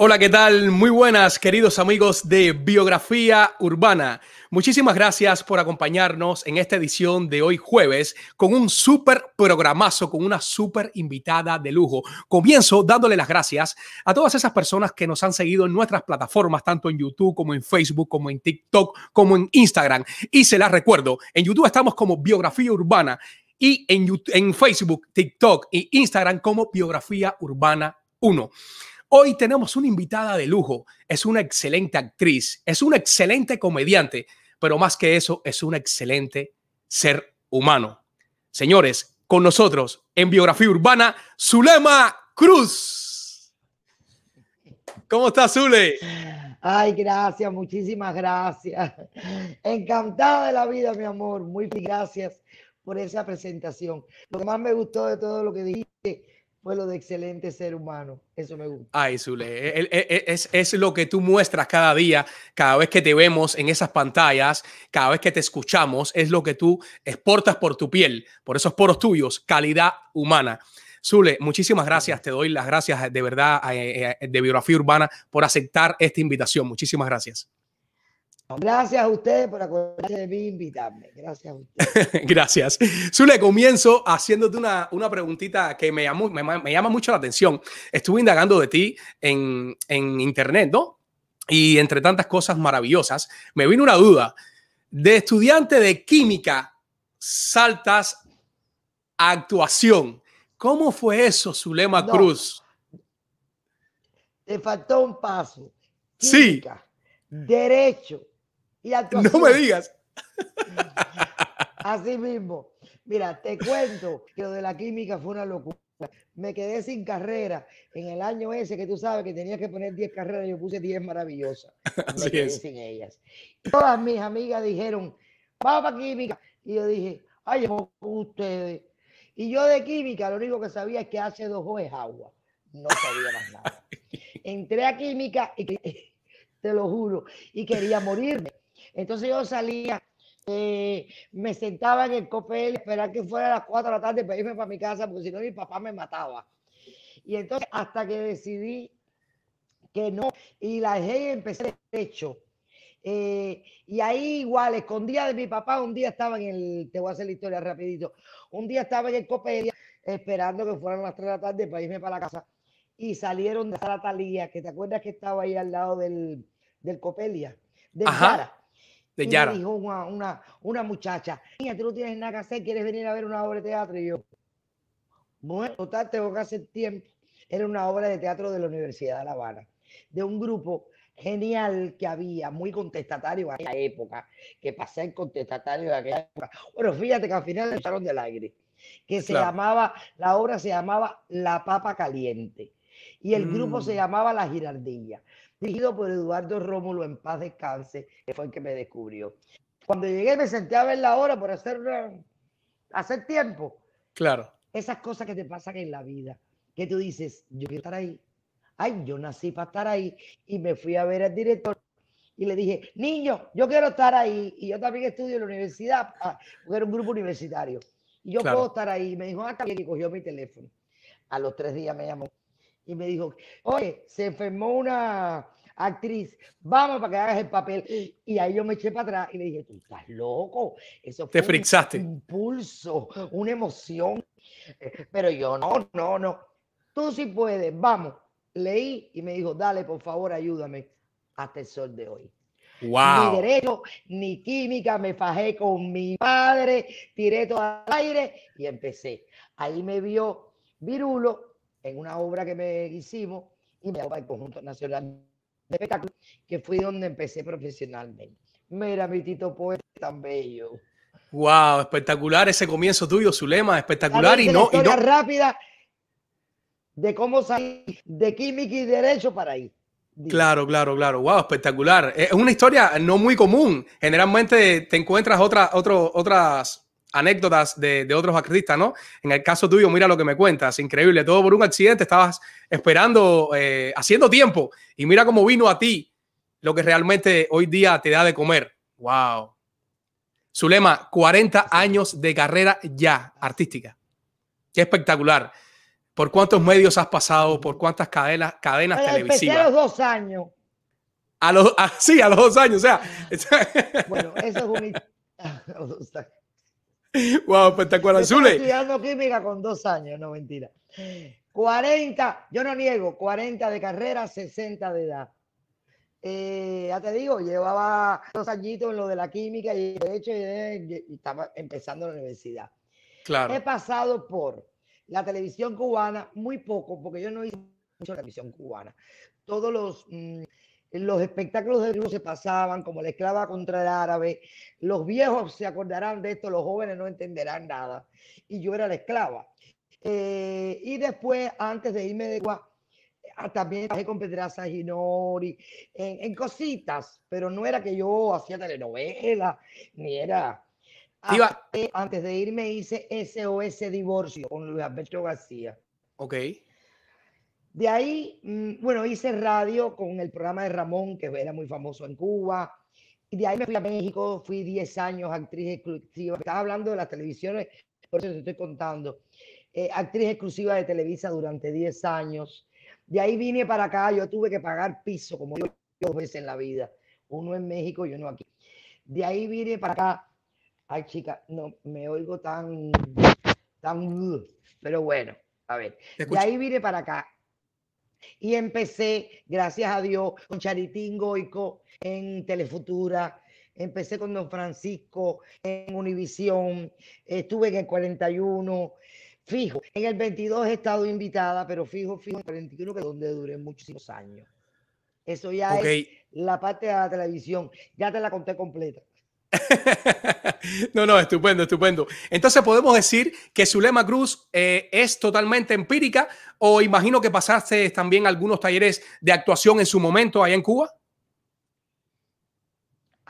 Hola, ¿qué tal? Muy buenas, queridos amigos de Biografía Urbana. Muchísimas gracias por acompañarnos en esta edición de hoy jueves con un súper programazo, con una súper invitada de lujo. Comienzo dándole las gracias a todas esas personas que nos han seguido en nuestras plataformas, tanto en YouTube como en Facebook, como en TikTok, como en Instagram. Y se las recuerdo, en YouTube estamos como Biografía Urbana y en, YouTube, en Facebook, TikTok e Instagram como Biografía Urbana 1. Hoy tenemos una invitada de lujo. Es una excelente actriz, es una excelente comediante, pero más que eso, es un excelente ser humano. Señores, con nosotros en Biografía Urbana, Zulema Cruz. ¿Cómo estás, Zule? Ay, gracias, muchísimas gracias. Encantada de la vida, mi amor. Muy gracias por esa presentación. Lo que más me gustó de todo lo que dijiste fue lo de excelente ser humano. Eso me gusta. Ay, Zule, es, es, lo que tú muestras cada día, cada vez que te vemos en esas pantallas, cada vez que te escuchamos, es lo que tú exportas por tu piel, por esos poros tuyos, calidad humana. Zule, muchísimas gracias. Te doy las gracias de verdad eh, eh, de Biografía Urbana por aceptar esta invitación. Muchísimas gracias. Gracias a ustedes por acordarse de mí invitarme. Gracias a ustedes. Gracias. Zule, comienzo haciéndote una, una preguntita que me, llamó, me, me, llama mucho la atención. Estuve indagando de ti en, en internet, ¿no? Y entre tantas cosas maravillosas, me vino una duda. De estudiante de química, saltas a actuación. ¿Cómo fue eso, Zulema no, Cruz? Te faltó un paso. Química, sí. Derecho, y actuación. No me digas. Así mismo. Mira, te cuento que lo de la química fue una locura. Me quedé sin carrera en el año ese que tú sabes que tenía que poner 10 carreras, yo puse 10 maravillosas. Me Así quedé es. sin ellas. Y todas mis amigas dijeron, vamos para química. Y yo dije, ay, con ustedes. Y yo de química lo único que sabía es que H2O es agua. No sabía más nada. Entré a química y te lo juro, y quería morirme. Entonces yo salía, eh, me sentaba en el copel, esperar que fuera a las 4 de la tarde para irme para mi casa, porque si no mi papá me mataba. Y entonces hasta que decidí que no, y la dejé y empecé derecho. Eh, y ahí igual, escondía de mi papá, un día estaba en el, te voy a hacer la historia rapidito, un día estaba en el Copelia esperando que fueran las 3 de la tarde para irme para la casa y salieron de la Talía, que te acuerdas que estaba ahí al lado del, del Copelia, de Yara. De y Yara. me dijo una, una, una muchacha, niña, tú no tienes nada que hacer, ¿quieres venir a ver una obra de teatro? Y yo, bueno, total, tengo que hacer tiempo. Era una obra de teatro de la Universidad de La Habana, de un grupo genial que había, muy contestatario en aquella época, que pasé en contestatario de aquella época. Bueno, fíjate que al final le echaron del aire, que se Claro. llamaba, la obra se llamaba La Papa Caliente y el grupo Mm. se llamaba La Girardilla, dirigido por Eduardo Rómulo en paz descanse, que fue el que me descubrió. Cuando llegué me senté a ver la hora por hacer, hacer tiempo, Claro. esas cosas que te pasan en la vida, que tú dices, yo quiero estar ahí. Ay, yo nací para estar ahí. Y me fui a ver al director y le dije, niño, yo quiero estar ahí. Y yo también estudio en la universidad, ah, porque era un grupo universitario. Y yo Claro. puedo estar ahí. Me dijo, ah, bien", y cogió mi teléfono. A los tres días me llamó y me dijo, oye, se enfermó una actriz, vamos para que hagas el papel. Y ahí yo me eché para atrás y le dije, tú estás loco. Eso Te fue un frixaste. impulso, una emoción. Eh, Pero yo, no, no, no. Tú sí puedes, vamos. Leí y me dijo, dale, por favor, ayúdame hasta el sol de hoy. Ni derecho, ni química, me fajé con mi padre, tiré todo al aire y empecé. Ahí me vio Virulo en una obra que me hicimos y me llamó para el Conjunto Nacional de Espectáculos, que fui donde empecé profesionalmente. Mira, mi Tito Poeta tan bello. Wow, espectacular ese comienzo tuyo, Zulema, espectacular y no, una y no, historia rápida de cómo salir de química y derecho para ahí. Claro, claro, claro. Wow, espectacular. Es una historia no muy común. Generalmente te encuentras otra, otro, otras anécdotas de, de, otros artistas, ¿no? En el caso tuyo, mira lo que me cuentas. Increíble. Todo por un accidente. Estabas esperando, eh, haciendo tiempo. Y mira cómo vino a ti lo que realmente hoy día te da de comer. Wow. Zulema, 40 años de carrera ya artística. Qué espectacular. ¿Por cuántos medios has pasado? ¿Por cuántas cadenas, cadenas televisivas? a los dos años. A los, sí, a los dos años, o sea. bueno, eso es un... wow, espectacular. Zule. estudiando química con dos años, no mentira. 40, yo no niego, 40 de carrera, 60 de edad. Eh, ya te digo, llevaba dos añitos en lo de la química y de hecho estaba empezando la universidad. Claro. He pasado por la televisión cubana, muy poco, porque yo no hice mucho televisión cubana. Todos los, mm, los espectáculos de luz se pasaban, como la esclava contra el árabe. Los viejos se acordarán de esto, los jóvenes no entenderán nada. Y yo era la esclava. Eh, y después, antes de irme de Cuba, ah, también trabajé con Pedraza Ginori, en, en, cositas, pero no era que yo hacía telenovela, ni era antes de irme hice SOS Divorcio con Luis Alberto García. Ok. De ahí, mm, bueno, hice radio con el programa de Ramón, que era muy famoso en Cuba. Y de ahí me fui a México, fui 10 años actriz exclusiva. Estaba hablando de las televisiones, por eso te estoy contando. Eh, actriz exclusiva de Televisa durante 10 años. De ahí vine para acá, yo tuve que pagar piso como yo dos veces en la vida. Uno en México y uno aquí. De ahí vine para acá Ay, chica, no me oigo tan, tan, pero bueno, a ver. De ahí vine para acá. Y empecé, gracias a Dios, con Charitín Goico en Telefutura. Empecé con Don Francisco en Univisión. Estuve en el 41. Fijo, en el 22 he estado invitada, pero fijo, fijo, en el 41, que es donde duré muchísimos años. Eso ya es la parte de la televisión. Ya te la conté completa. no, no, estupendo, estupendo. Entonces podemos decir que Zulema Cruz eh, es totalmente empírica o imagino que pasaste también algunos talleres de actuación en su momento allá en Cuba.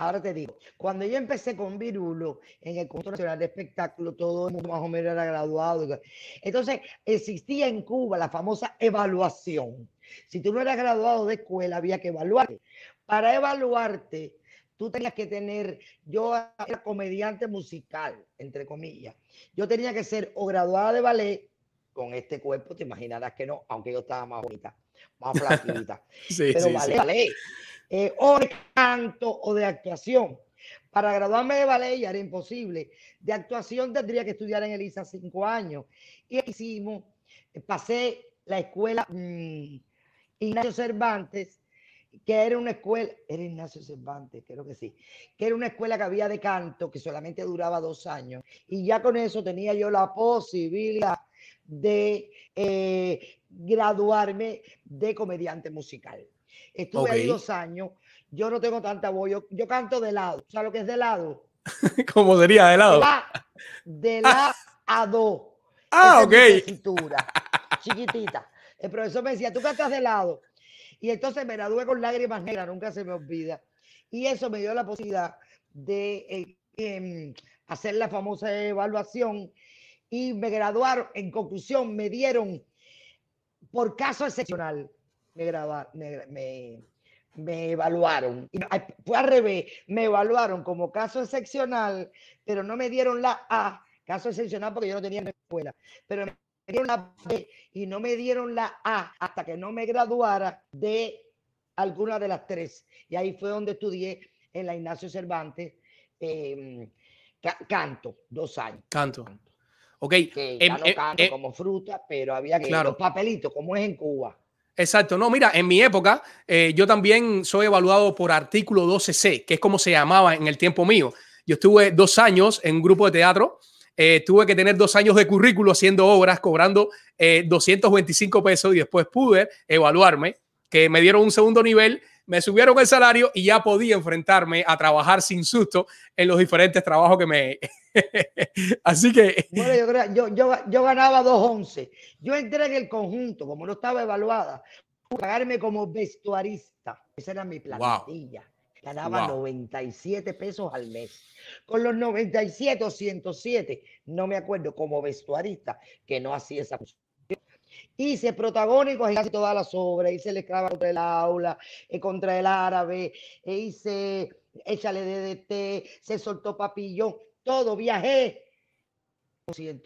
Ahora te digo, cuando yo empecé con Virulo en el Consejo Nacional de Espectáculo, todo más o menos era graduado. Entonces existía en Cuba la famosa evaluación. Si tú no eras graduado de escuela, había que evaluarte. Para evaluarte, tú tenías que tener, yo era comediante musical, entre comillas. Yo tenía que ser o graduada de ballet, con este cuerpo, te imaginarás que no, aunque yo estaba más bonita, más flaquita. pero ballet, ballet. Eh, o de canto o de actuación. Para graduarme de ballet ya era imposible. De actuación tendría que estudiar en Elisa cinco años. Y hicimos, pasé la escuela mm, Ignacio Cervantes que era una escuela, era Ignacio Cervantes, creo que sí, que era una escuela que había de canto que solamente duraba dos años y ya con eso tenía yo la posibilidad de eh, graduarme de comediante musical. Estuve ahí dos años, yo no tengo tanta voz, yo, canto de lado, ¿sabes lo que es de lado? ¿Cómo sería de lado? De la, a do. Ah, ok. chiquitita. El profesor me decía, tú cantas de lado. Y entonces me gradué con lágrimas negras, nunca se me olvida. Y eso me dio la posibilidad de eh, em, hacer la famosa evaluación y me graduaron. En conclusión, me dieron por caso excepcional, me, me, me, evaluaron. fue al revés, me evaluaron como caso excepcional, pero no me dieron la A, caso excepcional porque yo no tenía escuela, pero dieron la B y no me dieron la A hasta que no me graduara de alguna de las tres. Y ahí fue donde estudié en la Ignacio Cervantes em, canto, dos años. Canto. Ok. Que em, no em, canto eh, como fruta, pero había que los papelitos, como es en Cuba. Exacto, no, mira, en mi época eh, yo también soy evaluado por artículo 12C, que es como se llamaba en el tiempo mío. Yo estuve dos años en un grupo de teatro eh, tuve que tener dos años de currículo haciendo obras, cobrando 225 eh, pesos y después pude evaluarme, que me dieron un segundo nivel, me subieron el salario y ya podía enfrentarme a trabajar sin susto en los diferentes trabajos que me... Así que... Bueno, yo, yo, yo, ganaba 2.11. Yo entré en el conjunto, como no estaba evaluada, pagarme como vestuarista. Esa era mi plantilla. Ganaba 97 pesos al mes. Con los 97 o 107, no me acuerdo, como vestuarista, que no hacía esa función. Hice protagónicos en casi todas las obras. Hice el esclava contra el aula, eh, contra el árabe, e hice Échale DDT, se soltó papillo, todo. Viajé 100,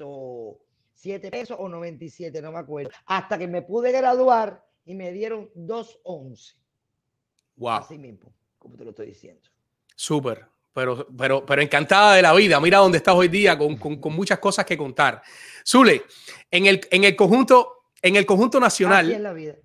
7 pesos o 97, no me acuerdo. Hasta que me pude graduar y me dieron 2.11. Wow. Así mismo, como te lo estoy diciendo. Súper, pero, pero, pero encantada de la vida. Mira dónde estás hoy día con, con, con muchas cosas que contar. Zule, en el, en el conjunto, en el conjunto nacional. Así es la vida.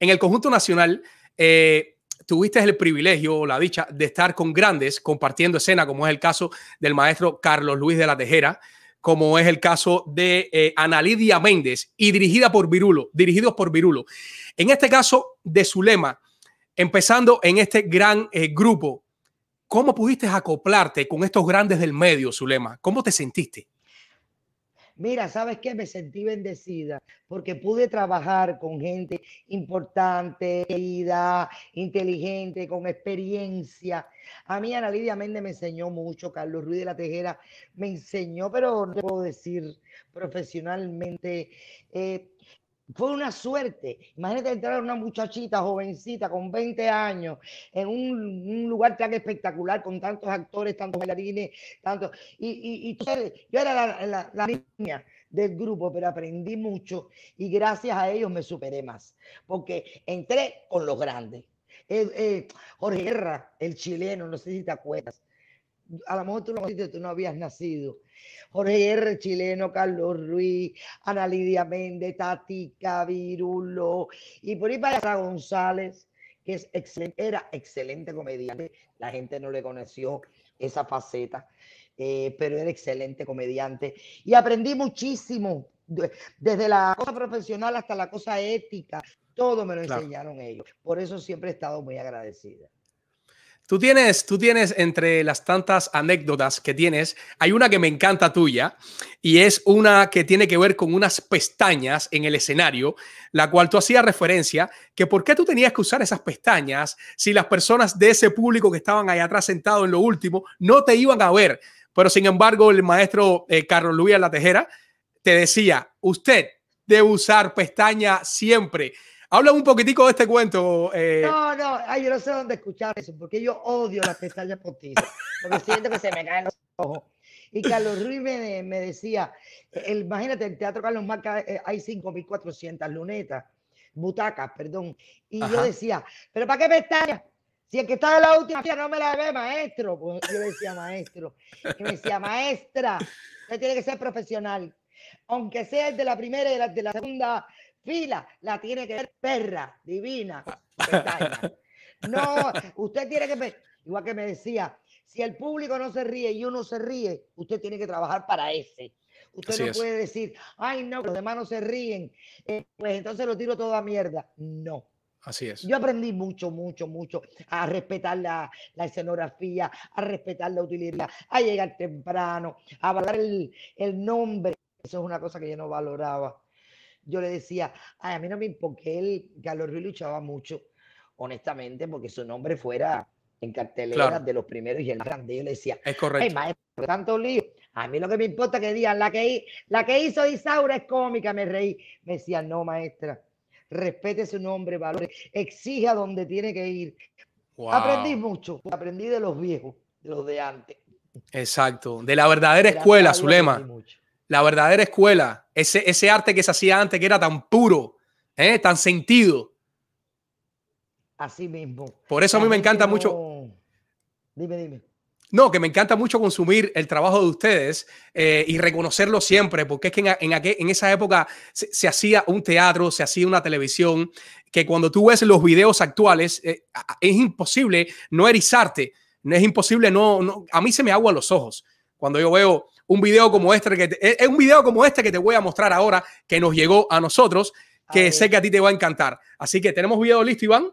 En el conjunto nacional, eh, tuviste el privilegio o la dicha de estar con grandes compartiendo escena, como es el caso del maestro Carlos Luis de la Tejera, como es el caso de eh, Ana Lidia Méndez y dirigida por Virulo, dirigidos por Virulo. En este caso de Zulema, empezando en este gran eh, grupo, ¿cómo pudiste acoplarte con estos grandes del medio, Zulema? ¿Cómo te sentiste? Mira, ¿sabes qué? Me sentí bendecida porque pude trabajar con gente importante, querida, inteligente, con experiencia. A mí Ana Lidia Méndez me enseñó mucho, Carlos Ruiz de la Tejera me enseñó, pero no puedo decir profesionalmente. Eh, fue una suerte. Imagínate entrar a una muchachita jovencita con 20 años en un, lugar tan espectacular con tantos actores, tantos bailarines, tantos. Y, yo era la, niña del grupo, pero aprendí mucho y gracias a ellos me superé más, porque entré con los grandes. Eh, eh, Jorge Guerra, el chileno, no sé si te acuerdas. A lo mejor tú tú no habías nacido Jorge R. Chileno, Carlos Ruiz, Ana Lidia Méndez, Tati Virulo, y por ahí para González, que es excelente, era excelente comediante. La gente no le conoció esa faceta, eh, pero era excelente comediante. Y aprendí muchísimo, desde la cosa profesional hasta la cosa ética, todo me lo enseñaron ellos. Por eso siempre he estado muy agradecida. Tú tienes, tú tienes entre las tantas anécdotas que tienes, hay una que me encanta tuya y es una que tiene que ver con unas pestañas en el escenario, la cual tú hacías referencia, que por qué tú tenías que usar esas pestañas si las personas de ese público que estaban ahí atrás sentados en lo último no te iban a ver. Pero sin embargo, el maestro eh, Carlos Luis La Tejera te decía, usted debe usar pestañas siempre. Habla un poquitico de este cuento. Eh. No, no, ay, yo no sé dónde escuchar eso, porque yo odio las pestañas postizas, porque siento que se me caen los ojos. Y Carlos Ruiz me, me decía, el, imagínate, el Teatro Carlos Marca eh, hay 5.400 lunetas, butacas, perdón. Y yo decía, ¿pero para qué pestañas? Si el que está de la última no me la ve, maestro. Pues yo decía, maestro. Y me decía, maestra, usted tiene que ser profesional. Aunque sea el de la primera y de de la segunda fila la tiene que ver perra, divina. No, usted tiene que igual que me decía, si el público no se ríe y uno se ríe, usted tiene que trabajar para ese. Usted no puede decir, ay, no, los demás no se ríen, eh, pues entonces lo tiro toda mierda. No. Así es. Yo aprendí mucho, mucho, mucho a respetar la, la escenografía, a respetar la utilidad, a llegar temprano, a valorar el, el nombre. Eso es una cosa que yo no valoraba yo le decía, a mí no me importa, él, Carlos Ruiz luchaba mucho, honestamente, porque su nombre fuera en cartelera de los primeros y el grande. Yo le decía, es correcto. Hey, maestro, tanto lío. A mí lo que me importa es que digan, la que, la que hizo Isaura es cómica, me reí. Me decía, no, maestra, respete su nombre, valore, exija donde tiene que ir. Aprendí mucho, aprendí de los viejos, de los de antes. Exacto, de la verdadera escuela, Zulema la verdadera escuela, ese, ese arte que se hacía antes que era tan puro, ¿eh? tan sentido. Así mismo. Por eso a mí me encanta mucho. Dime, dime. No, que me encanta mucho consumir el trabajo de ustedes eh, y reconocerlo siempre, porque es que en, en, esa época se, hacía un teatro, se hacía una televisión, que cuando tú ves los videos actuales eh, es imposible no erizarte, no es imposible no, no, a mí se me agua los ojos cuando yo veo un video como este, que es un video como este que te voy a mostrar ahora, que nos llegó a nosotros, que sé que a ti te va a encantar. Así que tenemos video listo, Iván.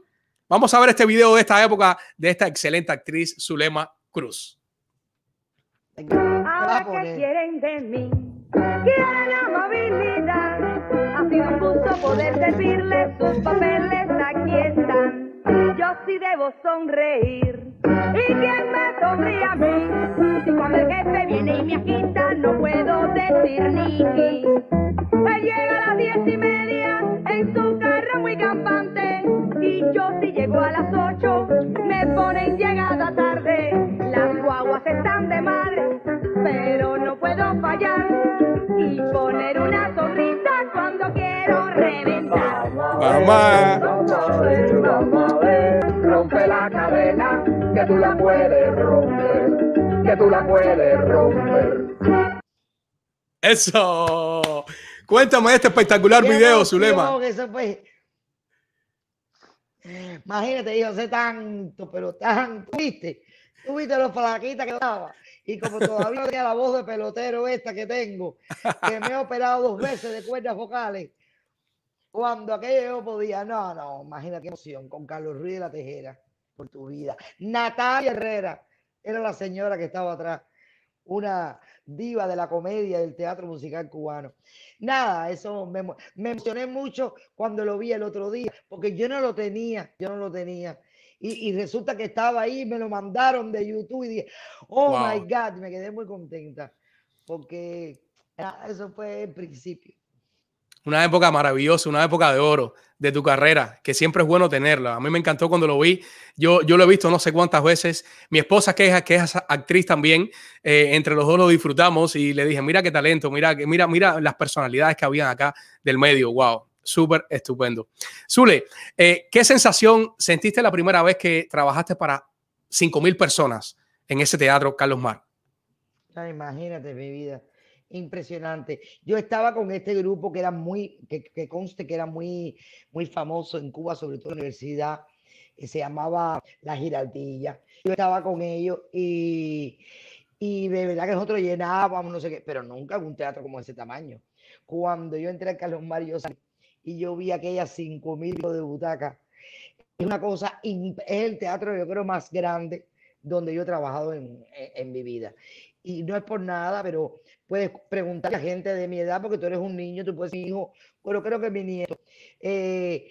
Vamos a ver este video de esta época de esta excelente actriz Zulema Cruz. Ahora que quieren de mí, quieren amabilidad. Ha sido un gusto poder servirles sus papeles, aquí están. Yo sí debo sonreír. ¿Y quién me sonríe a mí? Si cuando el jefe viene y me agita, no puedo decir ni Él llega a las diez y media en su carro muy campante. Y yo si llego a las ocho, me ponen llegada tarde. Las guaguas están de madre, pero no puedo fallar y poner una sonrisa Mamá. Vamos a ver, vamos a ver, rompe la cadena, que tú la puedes romper, que tú la puedes romper. Eso. Cuéntame este espectacular Qué video, emoción, Zulema. que eso fue. Imagínate, yo sé tanto, pero tanto. ¿Viste? Tú viste los flaquitas que daba. Y como todavía tenía la voz de pelotero esta que tengo, que me he operado dos veces de cuerdas vocales, cuando aquello podía, no, no, imagínate qué emoción, con Carlos Ruiz de la Tejera, por tu vida. Natalia Herrera era la señora que estaba atrás, una diva de la comedia del teatro musical cubano. Nada, eso me, me emocioné mucho cuando lo vi el otro día, porque yo no lo tenía, yo no lo tenía. Y, y resulta que estaba ahí, me lo mandaron de YouTube y dije, oh my. God, me quedé muy contenta, porque ah, eso fue el principio. Una época maravillosa, una época de oro de tu carrera, que siempre es bueno tenerla. A mí me encantó cuando lo vi. Yo, yo lo he visto no sé cuántas veces. Mi esposa, que es, que es actriz también, eh, entre los dos lo disfrutamos y le dije, mira qué talento, mira, mira, mira las personalidades que habían acá del medio. Wow, súper estupendo. Zule, eh, ¿qué sensación sentiste la primera vez que trabajaste para 5 mil personas en ese teatro, Carlos Mar? Ah, imagínate mi vida, impresionante. Yo estaba con este grupo que era muy, que, que conste que era muy, muy famoso en Cuba, sobre todo en la universidad, que se llamaba La Giraldilla. Yo estaba con ellos y, y de verdad que nosotros llenábamos, no sé qué, pero nunca un teatro como ese tamaño. Cuando yo entré a Carlos Mario y yo vi aquellas cinco mil de butacas, es una cosa, es el teatro yo creo más grande donde yo he trabajado en, en- en mi vida. Y no es por nada, pero puedes preguntar a la gente de mi edad, porque tú eres un niño, tú puedes decir, hijo, pero creo que mi nieto. eh,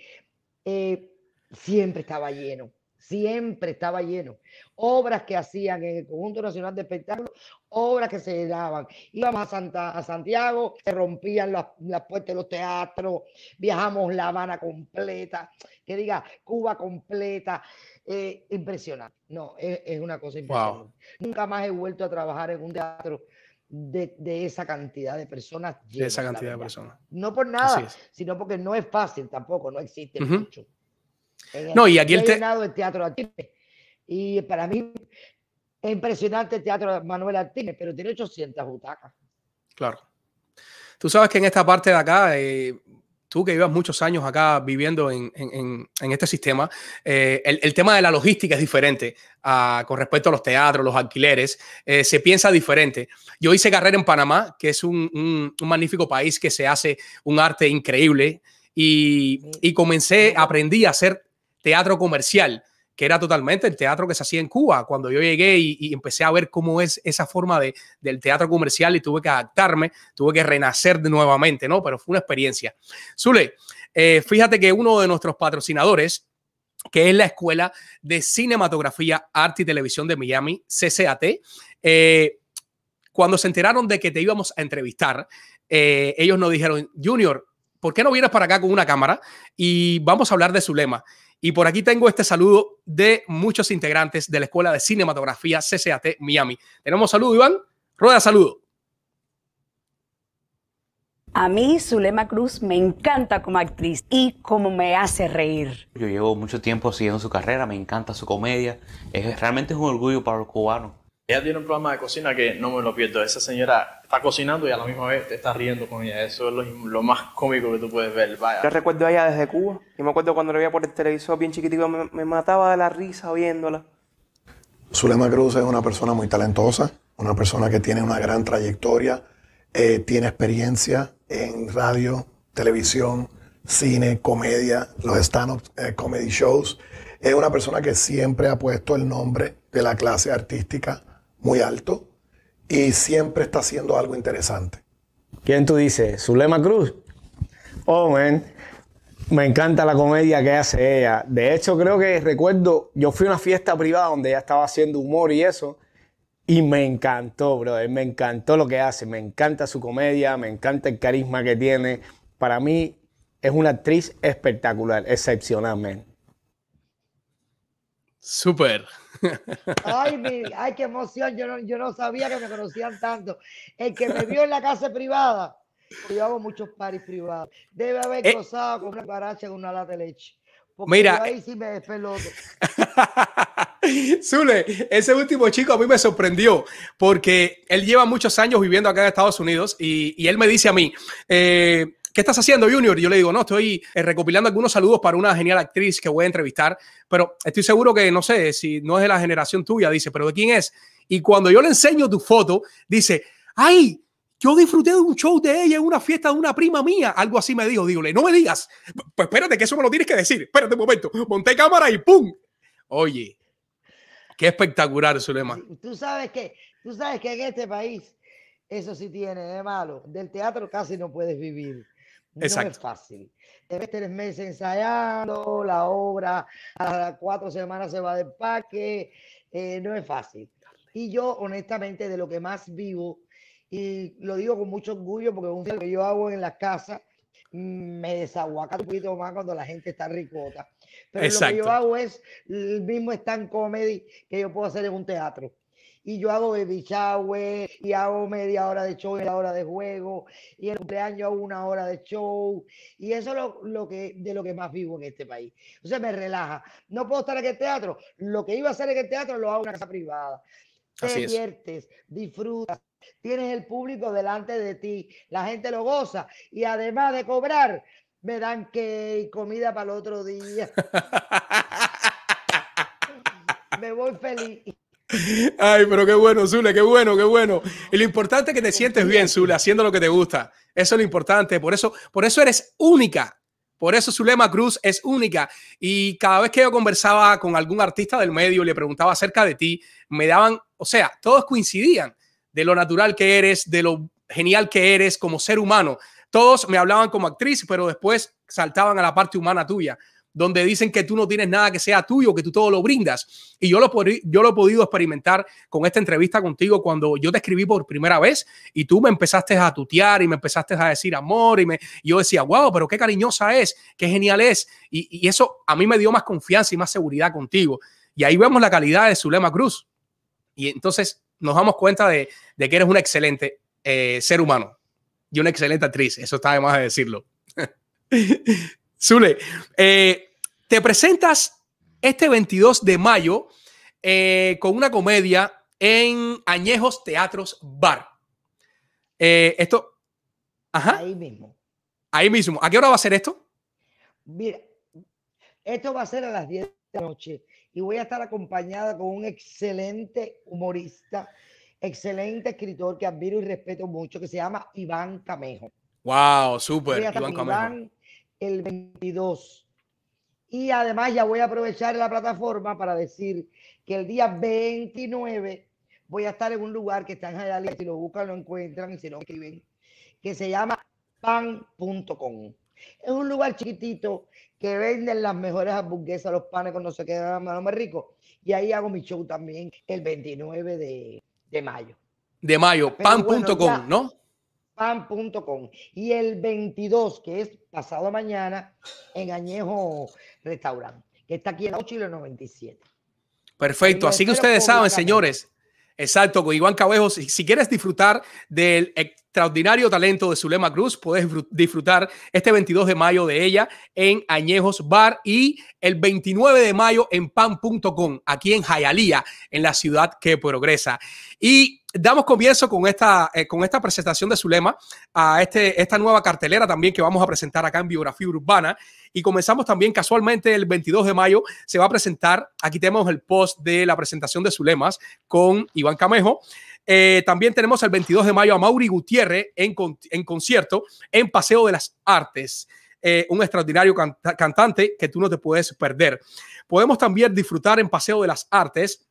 eh, siempre estaba lleno, siempre estaba lleno. Obras que hacían en el Conjunto Nacional de Espectáculos, obras que se daban. Íbamos a, Santa, a Santiago, se rompían las, las puertas de los teatros, viajamos La Habana completa, que diga Cuba completa. eh, impresionante. No, es, es una cosa impresionante. Nunca más he vuelto a trabajar en un teatro de, de esa cantidad de personas. De esa llenas, cantidad de personas. No por nada, sino porque no es fácil tampoco, no existe mucho. En el- No, y aquí el te- el teatro y para mí es impresionante el teatro de Manuel Artime, pero tiene 800 butacas. Claro. Tú sabes que en esta parte de acá, eh, tú que llevas muchos años acá viviendo en, en- este sistema, eh, el, el tema de la logística es diferente con respecto a los teatros, los alquileres, eh, se piensa diferente. Yo hice carrera en Panamá, que es un, un- un magnífico país que se hace un arte increíble y, y comencé, aprendí a hacer teatro comercial que era totalmente el teatro que se hacía en Cuba. Cuando yo llegué y, empecé a ver cómo es esa forma de, del teatro comercial y tuve que adaptarme, tuve que renacer de nuevamente, ¿no? Pero fue una experiencia. Zule, eh, fíjate que uno de nuestros patrocinadores, que es la Escuela de Cinematografía, Arte y Televisión de Miami, CCAT, eh, cuando se enteraron de que te íbamos a entrevistar, eh, ellos nos dijeron, Junior, ¿por qué no vienes para acá con una cámara y vamos a hablar de su lema? Y por aquí tengo este saludo de muchos integrantes de la Escuela de Cinematografía CCAT Miami. Tenemos saludo, Iván. Rueda saludo. A mí, Zulema Cruz, me encanta como actriz y como me hace reír. Yo llevo mucho tiempo siguiendo su carrera, me encanta su comedia. Es, realmente es un orgullo para los cubanos. Ella tiene un programa de cocina que no me lo pierdo. Esa señora está cocinando y a la misma vez te está riendo con ella. Eso es lo, lo más cómico que tú puedes ver. Vaya. Yo recuerdo a ella desde Cuba. Yo me acuerdo cuando la veía por el televisor bien chiquitico, me, me mataba de la risa viéndola. Zulema Cruz es una persona muy talentosa, una persona que tiene una gran trayectoria, eh, tiene experiencia en radio, televisión, cine, comedia, los stand-up eh, comedy shows. Es una persona que siempre ha puesto el nombre de la clase artística muy alto y siempre está haciendo algo interesante. ¿Quién tú dices? ¿Zulema Cruz? Oh, man. Me encanta la comedia que hace ella. De hecho, creo que recuerdo, yo fui a una fiesta privada donde ella estaba haciendo humor y eso. Y me encantó, brother. Me encantó lo que hace. Me encanta su comedia, me encanta el carisma que tiene. Para mí es una actriz espectacular, excepcional, man. Súper. Ay, mi- ay, qué emoción. Yo no, yo no sabía que me conocían tanto. El que me vio en la casa privada Yo hago muchos paris privados. Debe haber Eh. gozado con una baracha con una lata de leche. Porque Mira, yo ahí sí me despeloto. Zule, ese último chico a mí me sorprendió porque él lleva muchos años viviendo acá en Estados Unidos y, y él me dice a mí, eh, ¿qué estás haciendo, Junior? Y yo le digo, no, estoy eh, recopilando algunos saludos para una genial actriz que voy a entrevistar, pero estoy seguro que no sé si no es de la generación tuya, dice, pero ¿de quién es? Y cuando yo le enseño tu foto, dice, ¡ay! Yo disfruté de un show de ella en una fiesta de una prima mía. Algo así me dijo. Dígole, no me digas. Pues espérate, que eso me lo tienes que decir. Espérate un momento. Monté cámara y ¡pum! Oye, qué espectacular, Zulema. Tú sabes que, tú sabes que en este país eso sí tiene de malo. Del teatro casi no puedes vivir. No es Exacto. fácil. Debes tres meses ensayando, la obra a las cuatro semanas se va de parque. eh, no es fácil. Y yo, honestamente, de lo que más vivo, y lo digo con mucho orgullo porque un día que yo hago en la casa mm, me desaguaca un poquito más cuando la gente está ricota. Pero lo que Exacto. yo hago es el mismo stand comedy que yo puedo hacer en un teatro. Y yo hago baby shower y hago media hora de show y la hora de juego. Y el cumpleaños hago una hora de show. Y eso es lo, lo que, de lo que más vivo en este país. O sea, me relaja. No puedo estar en el teatro. Lo que iba a hacer en el teatro lo hago en una casa privada. Te Así es. diviertes, disfrutas, tienes el público delante de ti, la gente lo goza y además de cobrar, me dan que comida para el otro día. me voy feliz. Ay, pero qué bueno, Zule, qué bueno, qué bueno. Y lo importante es que te sientes bien, Zule, haciendo lo que te gusta. Eso es lo importante. Por eso, por eso eres única. Por eso Zulema Cruz es única. Y cada vez que yo conversaba con algún artista del medio y le preguntaba acerca de ti, me daban, o sea, todos coincidían de lo natural que eres, de lo genial que eres como ser humano. Todos me hablaban como actriz, pero después saltaban a la parte humana tuya, donde dicen que tú no tienes nada que sea tuyo, que tú todo lo brindas. Y yo lo, yo lo he podido experimentar con esta entrevista contigo cuando yo te escribí por primera vez y tú me empezaste a tutear y me empezaste a decir amor y, me, yo decía, wow, pero qué cariñosa es, qué genial es. Y, y eso a mí me dio más confianza y más seguridad contigo. Y ahí vemos la calidad de Zulema Cruz. Y entonces nos damos cuenta de, de que eres un excelente eh, ser humano y una excelente actriz. Eso está de más de decirlo. Zule, eh, te presentas este 22 de mayo eh, con una comedia en Añejos Teatros Bar. Eh, esto, ajá, Ahí mismo. ahí mismo. ¿A qué hora va a ser esto? Mira, esto va a ser a las 10 de la noche y voy a estar acompañada con un excelente humorista, excelente escritor que admiro y respeto mucho, que se llama Iván Camejo. Wow, súper. Iván Camejo. Iván el 22. Y además ya voy a aprovechar la plataforma para decir que el día 29 voy a estar en un lugar que está en Hialeah, si lo buscan lo encuentran y si no escriben, que se llama pan.com. Es un lugar chiquitito que venden las mejores hamburguesas, los panes con no sé qué, más más rico. Y ahí hago mi show también el 29 de, de mayo. De mayo, bueno, pan.com. ¿no? pan.com y el 22 que es pasado mañana en Añejo Restaurant que está aquí en la 8 y la 97 Perfecto. Así que ustedes saben, señores. Exacto, con Iván Cabejo. Si, si quieres disfrutar del extraordinario talento de Zulema Cruz, puedes disfrut- disfrutar este 22 de mayo de ella en Añejos Bar y el 29 de mayo en pan.com, aquí en Jayalía, en la ciudad que progresa. Y damos comienzo con esta, eh, con esta presentación de Zulema a este, esta nueva cartelera también que vamos a presentar acá en Biografía Urbana. Y comenzamos también casualmente el 22 de mayo. Se va a presentar, aquí tenemos el post de la presentación de Zulemas con Iván Camejo. Eh, también tenemos el 22 de mayo a Mauri Gutiérrez en, en concierto en Paseo de las Artes. Eh, un extraordinario canta- cantante que tú no te puedes perder. Podemos también disfrutar en Paseo de las Artes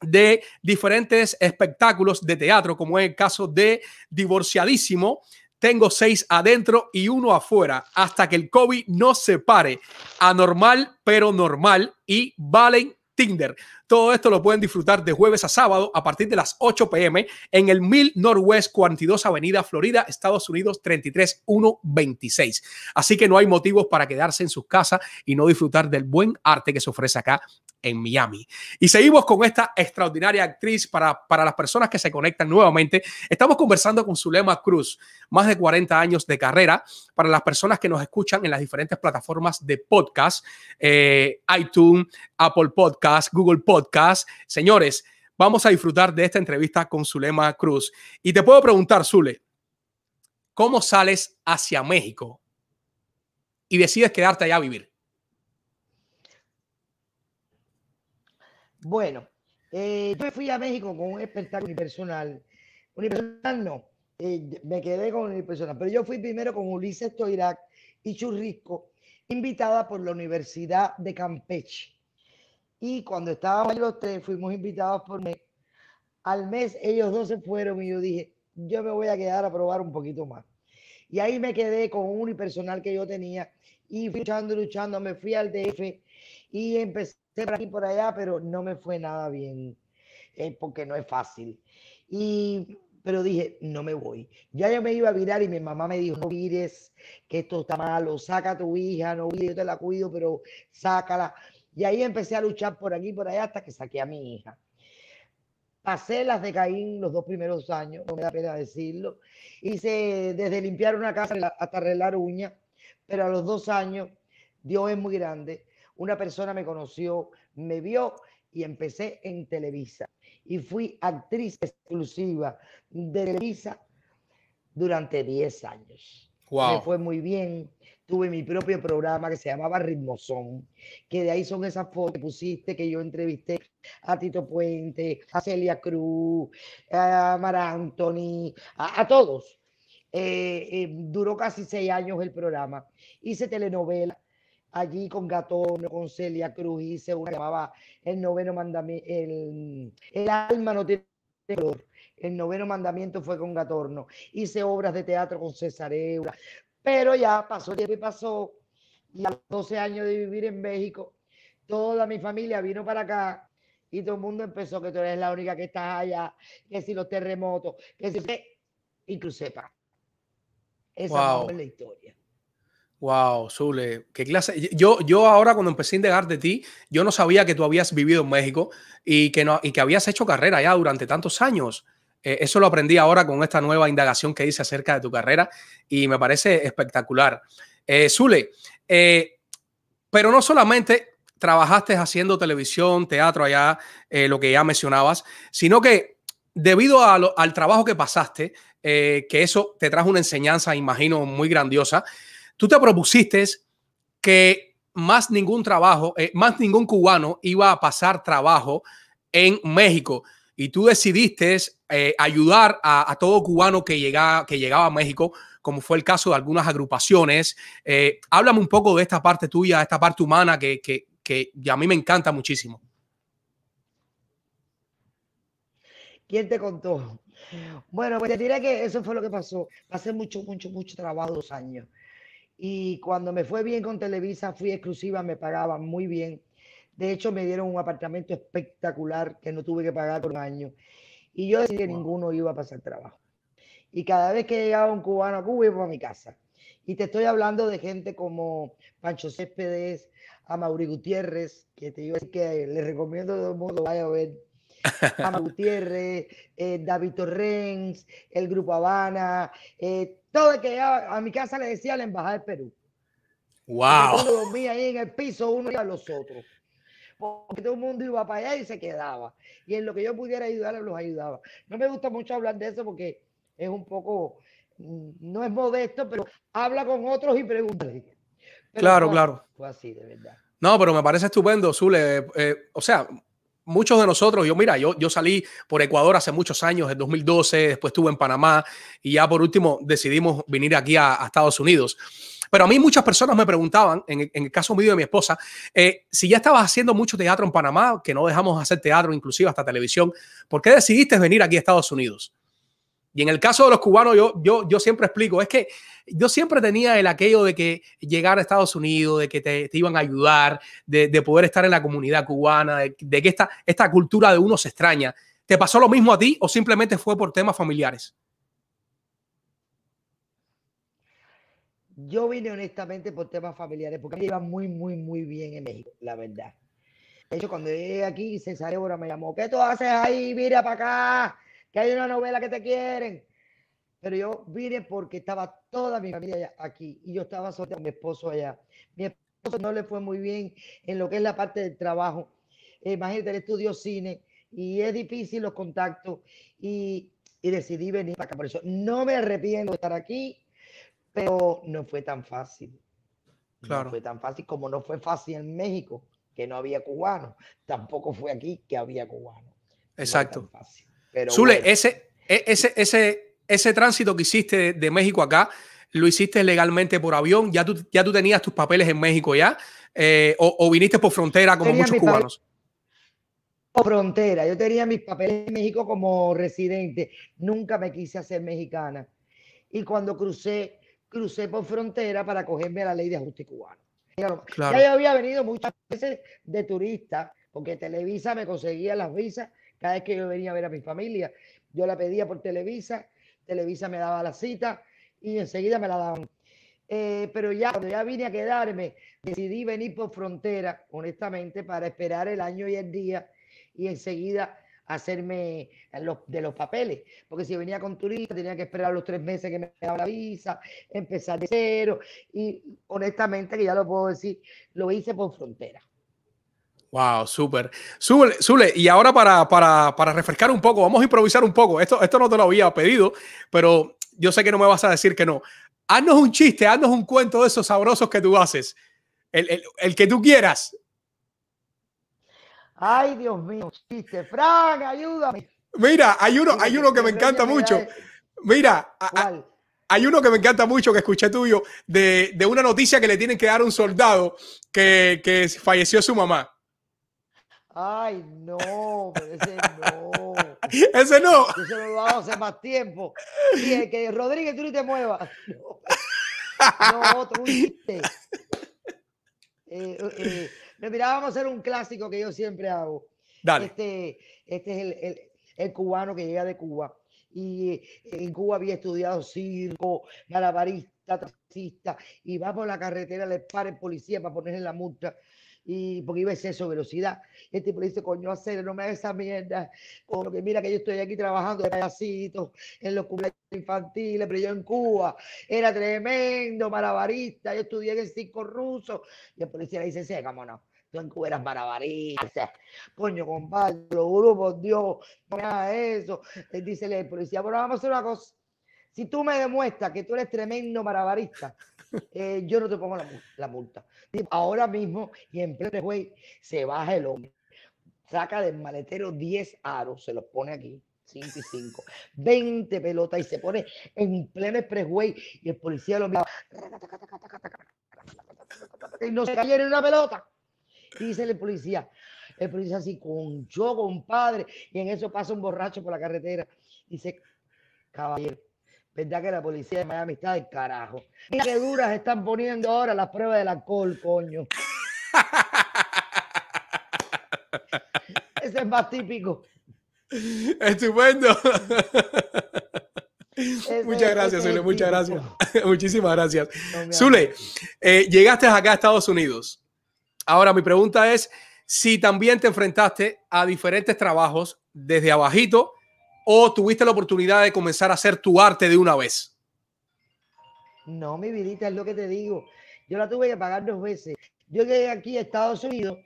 de diferentes espectáculos de teatro, como es el caso de Divorciadísimo. Tengo seis adentro y uno afuera hasta que el COVID nos separe. Anormal, pero normal. Y Valen Tinder. Todo esto lo pueden disfrutar de jueves a sábado a partir de las 8 pm en el 1000 Northwest 42 Avenida Florida, Estados Unidos 33126. Así que no hay motivos para quedarse en sus casas y no disfrutar del buen arte que se ofrece acá en Miami. Y seguimos con esta extraordinaria actriz para, para las personas que se conectan nuevamente. Estamos conversando con Zulema Cruz, más de 40 años de carrera. Para las personas que nos escuchan en las diferentes plataformas de podcast, eh, iTunes, Apple Podcast, Google Podcast. Señores, vamos a disfrutar de esta entrevista con Zulema Cruz. Y te puedo preguntar, Zule, ¿cómo sales hacia México y decides quedarte allá a vivir? Bueno, eh, yo fui a México con un espectáculo unipersonal. Unipersonal no, eh, me quedé con unipersonal, pero yo fui primero con Ulises Toirac y Churrisco, invitada por la Universidad de Campeche. Y cuando estábamos los tres, fuimos invitados por mí. Al mes ellos dos se fueron y yo dije, yo me voy a quedar a probar un poquito más. Y ahí me quedé con un unipersonal que yo tenía y fui luchando, luchando, me fui al DF y empecé por aquí por allá, pero no me fue nada bien, eh, porque no es fácil. Y, pero dije, no me voy. Ya yo me iba a virar y mi mamá me dijo, no vires, que esto está malo, saca a tu hija, no vires, yo te la cuido, pero sácala. Y ahí empecé a luchar por aquí por allá hasta que saqué a mi hija. Pasé las de Caín los dos primeros años, no me da pena decirlo. Hice desde limpiar una casa hasta arreglar uñas, pero a los dos años, Dios es muy grande, una persona me conoció, me vio y empecé en Televisa. Y fui actriz exclusiva de Televisa durante 10 años. Me fue muy bien. Tuve mi propio programa que se llamaba Ritmozón, que de ahí son esas fotos que pusiste que yo entrevisté a Tito Puente, a Celia Cruz, a Mar Anthony, a, todos. Eh, eh, duró casi seis años el programa. Hice telenovela allí con Gatorno, con Celia Cruz, hice una que llamaba El Noveno Mandamiento, el, el alma no tiene color. El noveno mandamiento fue con Gatorno. Hice obras de teatro con César Eura. Pero ya pasó tiempo y pasó. Y a los 12 años de vivir en México, toda mi familia vino para acá y todo el mundo empezó que tú eres la única que estás allá, que si los terremotos, que si... Y sepa. Esa es la historia. Wow, Zule, qué clase. Yo, yo ahora cuando empecé a indagar de ti, yo no sabía que tú habías vivido en México y que, no, y que habías hecho carrera ya durante tantos años. Eh, eso lo aprendí ahora con esta nueva indagación que hice acerca de tu carrera y me parece espectacular. Eh, Zule, eh, pero no solamente trabajaste haciendo televisión, teatro allá, eh, lo que ya mencionabas, sino que debido al trabajo que pasaste, que eso te trajo una enseñanza, imagino, muy grandiosa tú te propusiste que más ningún trabajo, más ningún cubano iba a pasar trabajo en México y tú decidiste eh, ayudar a, todo cubano que llegaba, que llegaba a México, como fue el caso de algunas agrupaciones. Eh, háblame un poco de esta parte tuya, esta parte humana que, que, que a mí me encanta muchísimo. ¿Quién te contó? Bueno, pues te diré que eso fue lo que pasó. Pasé mucho, mucho, mucho trabajo, dos años. Y cuando me fue bien con Televisa, fui exclusiva, me pagaban muy bien. De hecho, me dieron un apartamento espectacular que no tuve que pagar por un año. Y yo decidí que ninguno iba a pasar trabajo. Y cada vez que llegaba un cubano a Cuba, iba a mi casa. Y te estoy hablando de gente como Pancho Céspedes, a Mauri Gutiérrez, que te decir que le recomiendo a todo mundo vaya a ver. A Mauri Gutiérrez, eh, David Torrens, el Grupo Habana, eh, todo el que llegaba a mi casa le decía la embajada del Perú. Wow. Uno dormía ahí en el piso, uno y a los otros. Porque todo el mundo iba para allá y se quedaba. Y en lo que yo pudiera ayudarles, los ayudaba. No me gusta mucho hablar de eso porque es un poco, mm, no es modesto, pero habla con otros y pregúntale. claro, claro. Fue así, de verdad. No, pero me parece estupendo, Zule. Eh, o sea, muchos de nosotros, yo mira, yo, yo salí por Ecuador hace muchos años, en 2012, después estuve en Panamá y ya por último decidimos venir aquí a, Estados Unidos. Pero a mí muchas personas me preguntaban, en, el caso mío de mi esposa, eh, si ya estabas haciendo mucho teatro en Panamá, que no dejamos hacer teatro, inclusive hasta televisión, ¿por qué decidiste venir aquí a Estados Unidos? Y en el caso de los cubanos, yo, yo, yo siempre explico, es que yo siempre tenía el aquello de que llegar a Estados Unidos, de que te, te iban a ayudar, de, de, poder estar en la comunidad cubana, de, de, que esta, esta cultura de uno se extraña. ¿Te pasó lo mismo a ti o simplemente fue por temas familiares? Yo vine honestamente por temas familiares, porque me iba muy, muy, muy bien en México, la verdad. De hecho, cuando llegué aquí, César Évora me llamó, ¿qué tú haces ahí? Mira para acá, que hay una novela que te quieren. Pero yo vine porque estaba toda mi familia aquí y yo estaba sola con mi esposo allá. Mi esposo no le fue muy bien en lo que es la parte del trabajo. Eh, imagínate, él estudió cine y es difícil los contactos y, y decidí venir para acá. Por eso no me arrepiento de estar aquí, pero no fue tan fácil. Claro. No fue tan fácil como no fue fácil en México, que no había cubanos. Tampoco fue aquí que había cubanos. Exacto. No pero Zule, bueno. ese, e, ese, ese, ese tránsito que hiciste de, de, México acá, ¿lo hiciste legalmente por avión? ¿Ya tú, ya tú tenías tus papeles en México ya? Eh, o, o, viniste por frontera como Tenía muchos cubanos? Por frontera. Yo tenía mis papeles en México como residente. Nunca me quise hacer mexicana. Y cuando crucé, crucé por frontera para cogerme a la ley de ajuste cubano. Claro. Ya yo había venido muchas veces de turista, porque Televisa me conseguía las visas cada vez que yo venía a ver a mi familia. Yo la pedía por Televisa, Televisa me daba la cita y enseguida me la daban. Eh, pero ya cuando ya vine a quedarme, decidí venir por frontera, honestamente, para esperar el año y el día y enseguida hacerme los, de los papeles, porque si venía con turista tenía que esperar los tres meses que me daba la visa, empezar de cero y honestamente, que ya lo puedo decir, lo hice por frontera. Wow, súper. Zule, y ahora para, para, para, refrescar un poco, vamos a improvisar un poco. Esto, esto no te lo había pedido, pero yo sé que no me vas a decir que no. Haznos un chiste, haznos un cuento de esos sabrosos que tú haces. El, el, el que tú quieras. Ay, Dios mío, chiste. Frank, ayúdame. Mira, hay uno, hay uno que me encanta mucho. Mira, ¿Cuál? hay uno que me encanta mucho que escuché tuyo de, de una noticia que le tienen que dar a un soldado que, que falleció su mamá. Ay, no, pero ese no. ese no. Ese no lo hago hace más tiempo. Y que Rodríguez, tú ni te muevas. No, no otro, un chiste. Eh, eh, mira, vamos a hacer un clásico que yo siempre hago. Dale. Este, este es el, el, el, cubano que llega de Cuba. Y eh, en Cuba había estudiado circo, malabarista, taxista, y va por la carretera, le para el policía para ponerle la multa y porque iba a exceso de velocidad. Y el tipo le dice, coño, hacer, no me hagas esa mierda. O que mira que yo estoy aquí trabajando de payasitos en los cumpleaños infantiles, pero yo en Cuba era tremendo malabarista, yo estudié en el circo ruso. Y el policía le dice, sí, cómo no. Tú en Cuba eras malabarista. Coño, compadre, lo juro por Dios, no me hagas eso. Él dice el policía, bueno, vamos a hacer una cosa. Si tú me demuestras que tú eres tremendo malabarista, eh, yo no te pongo la, multa. Ahora mismo, y en pleno juez, se baja el hombre, saca del maletero 10 aros, se los pone aquí, 5 y 5, 20 pelotas y se pone en pleno expressway y el policía lo mira y no se cae en una pelota. Y dice el policía, el policía así, con yo, compadre, y en eso pasa un borracho por la carretera. Dice, caballero, ¿Verdad que la policía de Miami está del carajo? Mira qué duras están poniendo ahora las pruebas del alcohol, coño. Ese es más típico. Estupendo. Ese, muchas gracias, Zule, muchas gracias. Muchísimas gracias. No, Zule, eh, llegaste acá a Estados Unidos. Ahora mi pregunta es si también te enfrentaste a diferentes trabajos desde abajito o tuviste la oportunidad de comenzar a hacer tu arte de una vez? No, mi vidita, es lo que te digo. Yo la tuve que pagar dos veces. Yo llegué aquí a Estados Unidos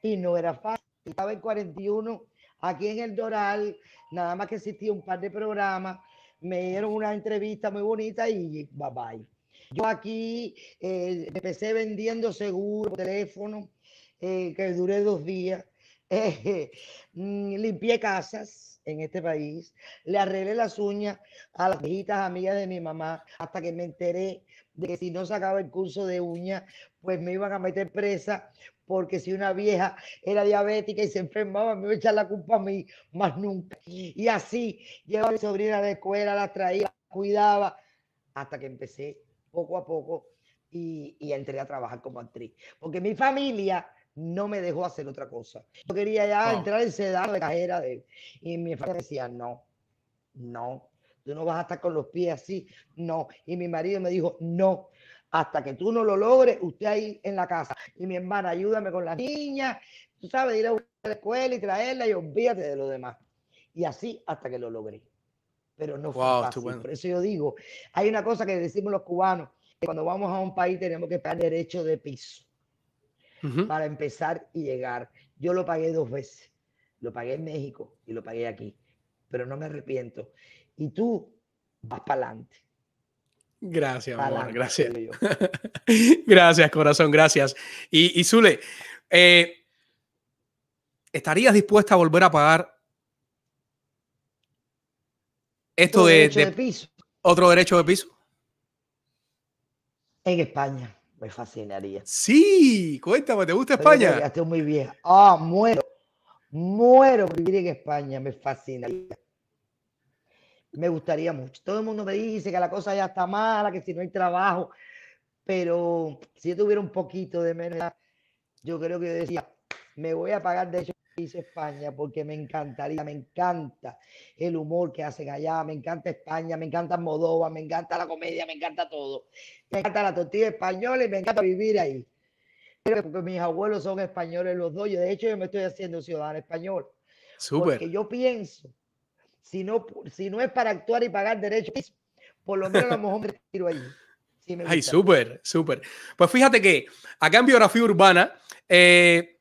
y no era fácil. Estaba en 41, aquí en el Doral, nada más que existía un par de programas. Me dieron una entrevista muy bonita y bye bye. Yo aquí eh, empecé vendiendo seguro, teléfono, eh, que duré dos días. Eh, limpié casas en este país, le arreglé las uñas a las viejitas amigas de mi mamá hasta que me enteré de que si no sacaba el curso de uñas, pues me iban a meter presa, porque si una vieja era diabética y se enfermaba, me iba a echar la culpa a mí, más nunca. Y así, llevaba a mi sobrina a la escuela, la traía, la cuidaba, hasta que empecé poco a poco y, y entré a trabajar como actriz. Porque mi familia no me dejó hacer otra cosa. Yo quería ya Oh. entrar en sedar de cajera de, y mi familia decía, no, no, tú no vas a estar con los pies así, no. Y mi marido me dijo, no, hasta que tú no lo logres, usted ahí en la casa. Y mi hermana, ayúdame con las niñas, tú sabes, ir a la escuela y traerla y olvídate de lo demás. Y así hasta que lo logré. Pero no fue Wow, fácil. Por eso yo digo, hay una cosa que decimos los cubanos, que cuando vamos a un país tenemos que pagar derecho de piso Para empezar y llegar. Yo lo pagué dos veces. Lo pagué en México y lo pagué aquí. Pero no me arrepiento. Y tú vas para adelante. Gracias, amor, Pa'lante, gracias. gracias, corazón, gracias. Y, y Zule, eh, ¿estarías dispuesta a volver a pagar esto de de piso otro derecho de piso? en España. Me fascinaría. Sí, cuéntame, ¿te gusta Pero España? estoy muy vieja. Ah, muero. Muero por vivir en España. Me fascinaría. Me gustaría mucho. Todo el mundo me dice que la cosa ya está mala, que si no hay trabajo. Pero si yo tuviera un poquito de menos, yo creo que yo decía, me voy a pagar de hecho hice España porque me encantaría, me encanta el humor que hacen allá, me encanta España, me encanta Moldova, me encanta la comedia, me encanta todo. Me encanta la tortilla española y me encanta vivir ahí. Pero porque mis abuelos son españoles los dos, yo de hecho yo me estoy haciendo ciudadano español. Súper. Porque yo pienso, si no, si no es para actuar y pagar derechos, por lo menos a lo mejor me tiro allí. Sí Ay, súper, súper. Pues fíjate que acá en Biografía Urbana eh,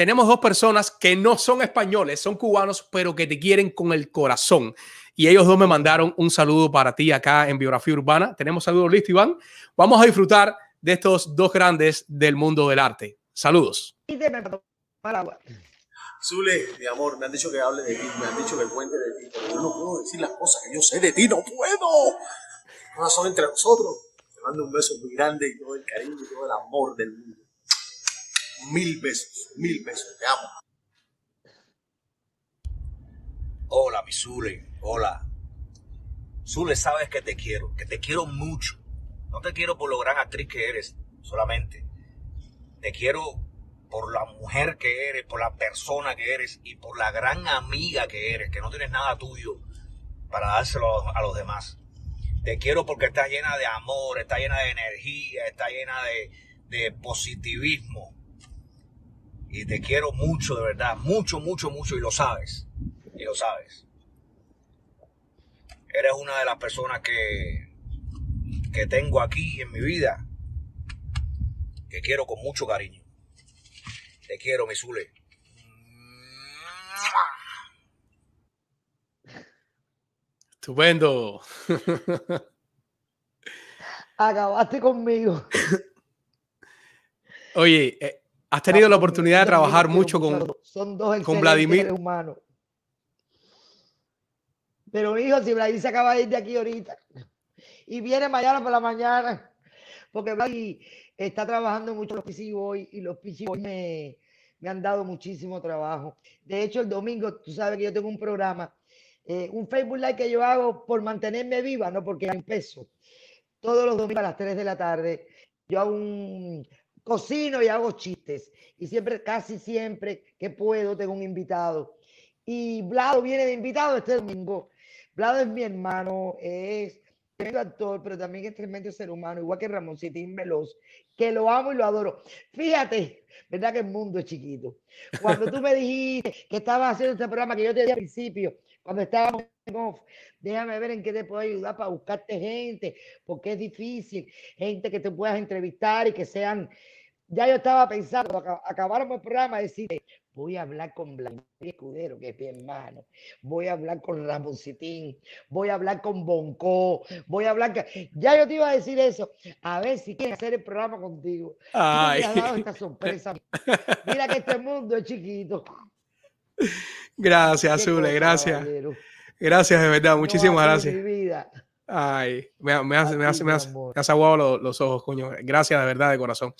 tenemos dos personas que no son españoles, son cubanos, pero que te quieren con el corazón. Y ellos dos me mandaron un saludo para ti acá en Biografía Urbana. Tenemos saludos listos, Iván. Vamos a disfrutar de estos dos grandes del mundo del arte. Saludos. Zule, mi amor, me han dicho que hable de ti, me han dicho que cuente de ti, pero yo no puedo decir las cosas que yo sé de ti, no puedo. No son entre nosotros. Te mando un beso muy grande y todo el cariño y todo el amor del mundo. Mil besos, mil besos, te amo. Hola, mi Zule. Hola. Zule, sabes que te quiero, que te quiero mucho. No te quiero por lo gran actriz que eres solamente. Te quiero por la mujer que eres, por la persona que eres y por la gran amiga que eres, que no tienes nada tuyo para dárselo a los demás. Te quiero porque estás llena de amor, está llena de energía, está llena de, de positivismo. Y te quiero mucho, de verdad, mucho, mucho, mucho, y lo sabes. Y lo sabes. Eres una de las personas que, que tengo aquí en mi vida, que quiero con mucho cariño. Te quiero, mi Zule. Estupendo. Acabaste conmigo. Oye, eh, has tenido la oportunidad de trabajar mucho con. Son dos con Vladimir. seres humanos. Pero hijo, si Vladimir se acaba de ir de aquí ahorita y viene mañana por la mañana, porque Vladimir está trabajando mucho en los PC Boys y los PC me, me han dado muchísimo trabajo. De hecho, el domingo, tú sabes que yo tengo un programa, eh, un Facebook Live que yo hago por mantenerme viva, no porque hay peso. Todos los domingos a las 3 de la tarde, yo hago un cocino y hago chistes. Y siempre, casi siempre que puedo, tengo un invitado. Y Vlado viene de invitado este domingo. Vlado es mi hermano, es tremendo actor, pero también es tremendo ser humano, igual que Ramoncitín Veloz, que lo amo y lo adoro. Fíjate, ¿verdad que el mundo es chiquito? Cuando tú me dijiste que estabas haciendo este programa que yo te dije al principio, cuando estábamos en off, déjame ver en qué te puedo ayudar para buscarte gente, porque es difícil, gente que te puedas entrevistar y que sean ya yo estaba pensando, cuando acabáramos el programa, decirte, voy a hablar con Vladimir Escudero, que es mi hermano, voy a hablar con Ramoncitín, voy a hablar con Bonco, voy a hablar... que- Ya yo te iba a decir eso, a ver si quieres hacer el programa contigo. Tú me Ay. has dado esta sorpresa. Mira que este mundo es chiquito. Gracias, Zule, gracias. caballero. Gracias, de verdad, No, muchísimas ti, gracias. mi vida. Ay, me, me, has, me, has, me, has, me has aguado los, los, ojos, coño. Gracias de verdad, de corazón.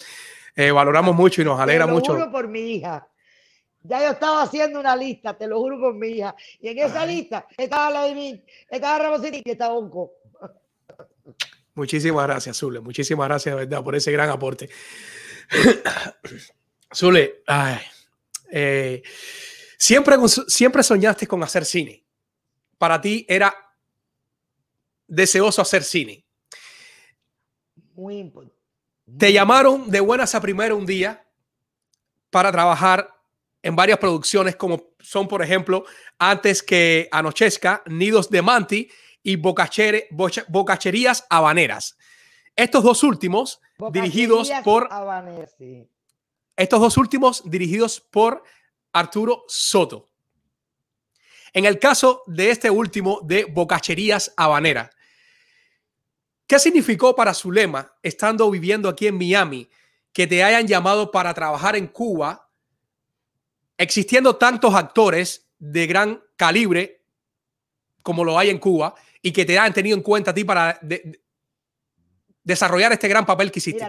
Eh, valoramos mucho y nos alegra te lo mucho. Juro por mi hija. Ya yo estaba haciendo una lista, te lo juro por mi hija. Y en esa Ay. lista estaba Vladimir, estaba Ramosini y estaba Onco. Muchísimas gracias, Zule. Muchísimas gracias, de verdad, por ese gran aporte. Zule, ay, eh, siempre, siempre soñaste con hacer cine. Para ti era deseoso hacer cine. Muy importante. Te llamaron de buenas a primero un día para trabajar en varias producciones como son, por ejemplo, Antes que Anochezca, Nidos de Manti y Bocachere, Bocha, Bocacherías Habaneras. Estos dos últimos dirigidos por... Sí. Estos dos últimos dirigidos por Arturo Soto. En el caso de este último de Bocacherías Habanera, ¿qué significó para Zulema, estando viviendo aquí en Miami, que te hayan llamado para trabajar en Cuba, existiendo tantos actores de gran calibre como lo hay en Cuba, y que te hayan tenido en cuenta a ti para de, de, desarrollar este gran papel que hiciste?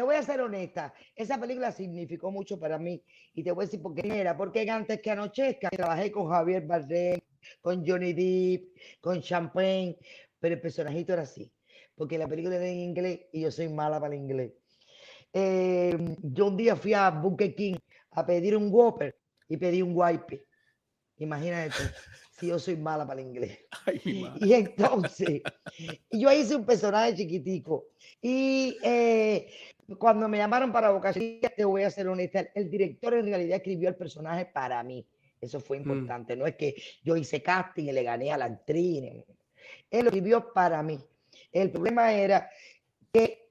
Te, voy a ser honesta, esa película significó mucho para mí y te voy a decir por qué era, porque antes que anochezca trabajé con Javier Bardem, con Johnny Depp, con Champagne, pero el personajito era así, porque la película era en inglés y yo soy mala para el inglés. Eh, yo un día fui a Burger King a pedir un Whopper y pedí un wipe. Imagínate si yo soy mala para el inglés. Ay, y entonces, yo hice un personaje chiquitico. Y eh, cuando me llamaron para Bocachería, te voy a ser honesta, el director en realidad escribió el personaje para mí. Eso fue importante. Mm. No es que yo hice casting y le gané a la actriz. Él lo escribió para mí. El problema era que,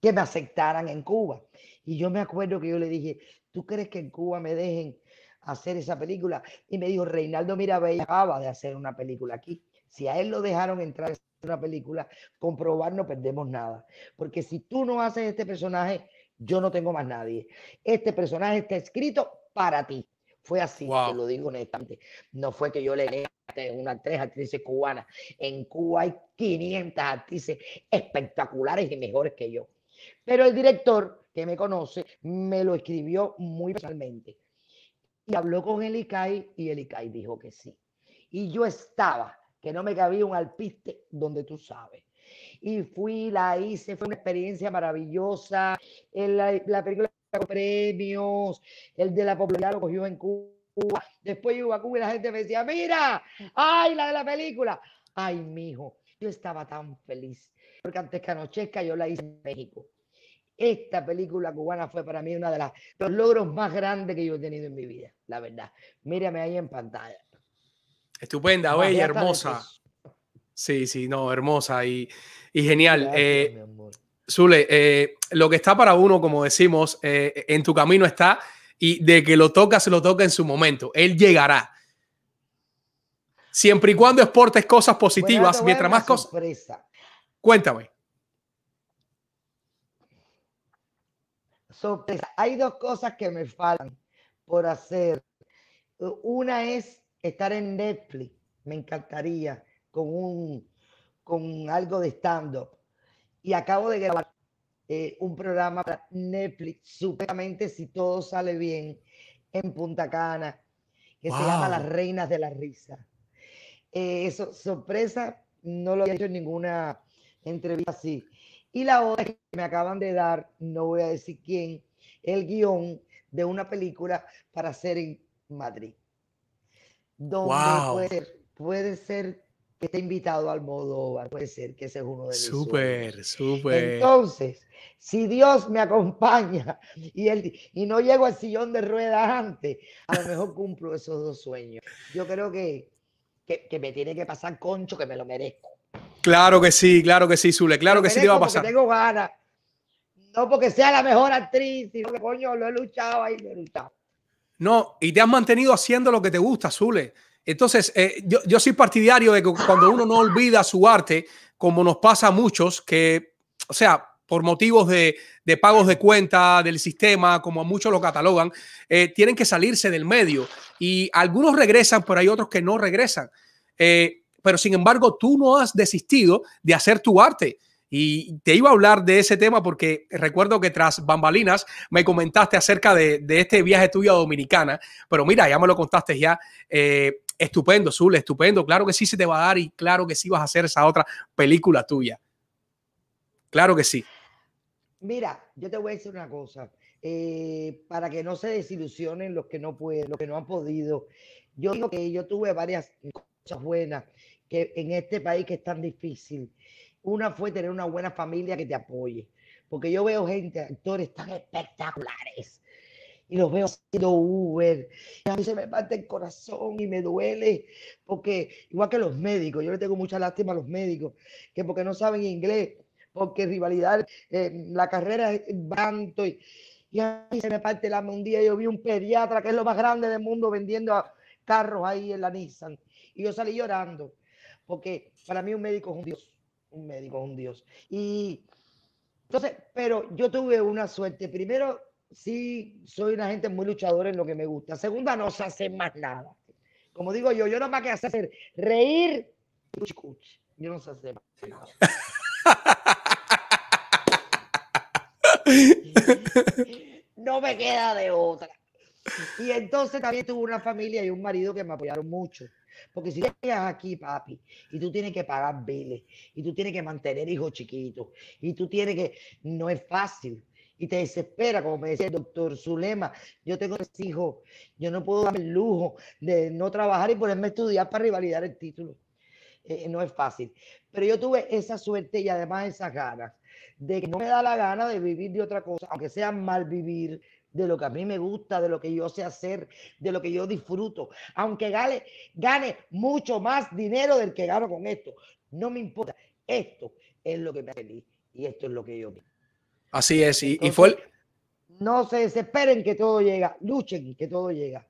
que me aceptaran en Cuba. Y yo me acuerdo que yo le dije, ¿tú crees que en Cuba me dejen hacer esa película? Y me dijo, Reinaldo Mirabella acaba de hacer una película aquí. Si a él lo dejaron entrar una película, comprobar no perdemos nada. Porque si tú no haces este personaje, yo no tengo más nadie. Este personaje está escrito para ti. Fue así, wow. te lo digo honestamente. No fue que yo le leí una tres actrices cubanas. En Cuba hay 500 actrices espectaculares y mejores que yo. Pero el director que me conoce me lo escribió muy personalmente. Y habló con el ICAI y el ICAI dijo que sí. Y yo estaba, que no me cabía un alpiste donde tú sabes. Y fui, la hice, fue una experiencia maravillosa. La, la película premios, el de la popularidad lo cogió en Cuba. Después iba a Cuba y la gente me decía, mira, ay, la de la película. Ay, mijo, yo estaba tan feliz. Porque antes que anochezca yo la hice en México. Esta película cubana fue para mí uno de las, los logros más grandes que yo he tenido en mi vida, la verdad. Mírame ahí en pantalla. Estupenda, más bella, hermosa. Sí, sí, no, hermosa y, y genial. Gracias, eh, Zule, eh, lo que está para uno, como decimos, eh, en tu camino está y de que lo toca, se lo toca en su momento. Él llegará. Siempre y cuando exportes cosas positivas, mientras más cosas. Cuéntame. sorpresa. Hay dos cosas que me faltan por hacer. Una es estar en Netflix. Me encantaría con un con algo de stand-up. Y acabo de grabar eh, un programa para Netflix, supuestamente si todo sale bien, en Punta Cana, que wow. se llama Las Reinas de la Risa. Eh, eso, sorpresa, no lo he hecho en ninguna entrevista así. Y la otra que me acaban de dar, no voy a decir quién, el guion de una película para hacer en Madrid. Donde wow. puede, ser, puede ser que esté invitado al Modóvar, puede ser que ese es uno de mis Súper, súper. Entonces, si Dios me acompaña y, él, y no llego al sillón de ruedas antes, a lo mejor cumplo esos dos sueños. Yo creo que, que, que me tiene que pasar concho, que me lo merezco. Claro que sí, claro que sí, Zule, claro que sí te va a pasar. Tengo ganas, no porque sea la mejor actriz, sino que coño, lo he luchado ahí, lo he luchado. No, y te has mantenido haciendo lo que te gusta, Zule. Entonces, eh, yo, yo soy partidario de que cuando uno no olvida su arte, como nos pasa a muchos, que, o sea, por motivos de, de pagos de cuenta del sistema, como a muchos lo catalogan, eh, tienen que salirse del medio. Y algunos regresan, pero hay otros que no regresan. Eh, pero sin embargo tú no has desistido de hacer tu arte. Y te iba a hablar de ese tema porque recuerdo que tras bambalinas me comentaste acerca de, este viaje tuyo a Dominicana, pero mira, ya me lo contaste ya. Eh, estupendo, Zul, estupendo. Claro que sí se te va a dar y claro que sí vas a hacer esa otra película tuya. Claro que sí. Mira, yo te voy a decir una cosa. eh, para que no se desilusionen los que no pueden, los que no han podido. Yo que yo tuve varias cosas buenas que en este país que es tan difícil. Una fue tener una buena familia que te apoye. Porque yo veo gente, actores tan espectaculares, y los veo haciendo Uber. Y a mí se me parte el corazón y me duele, porque igual que los médicos, yo le tengo mucha lástima a los médicos, que porque no saben inglés, porque rivalidad, eh, la carrera es banto y, y a mí se me parte el alma. Un día yo vi un pediatra que es lo más grande del mundo vendiendo carros ahí en la Nissan y yo salí llorando, porque para mí un médico es un dios, un médico es un dios. Y entonces, pero yo tuve una suerte. Primero, sí, soy una gente muy luchadora en lo que me gusta. Segunda, no sé hacer más nada. Como digo yo, yo no más que hacer reír y cuchi, cuchi. Yo no sé hacer más nada. no me queda de otra. Y entonces también tuve una familia y un marido que me apoyaron mucho. Porque si llegas aquí, papi, y tú tienes que pagar biles, y tú tienes que mantener hijos chiquitos, y tú tienes que, no es fácil, y te desespera, como me decía el doctor Zulema, yo tengo tres hijos, yo no puedo darme el lujo de no trabajar y ponerme a estudiar para rivalidar el título. Eh, no es fácil. Pero yo tuve esa suerte y además esas ganas de que no me da la gana de vivir de otra cosa, aunque sea mal vivir, de lo que a mí me gusta, de lo que yo sé hacer, de lo que yo disfruto, aunque gane, gane mucho más dinero del que gano con esto. No me importa. Esto es lo que me hace feliz y esto es lo que yo quiero. Así es. Y, y fue el- No se desesperen que todo llega, luchen que todo llega.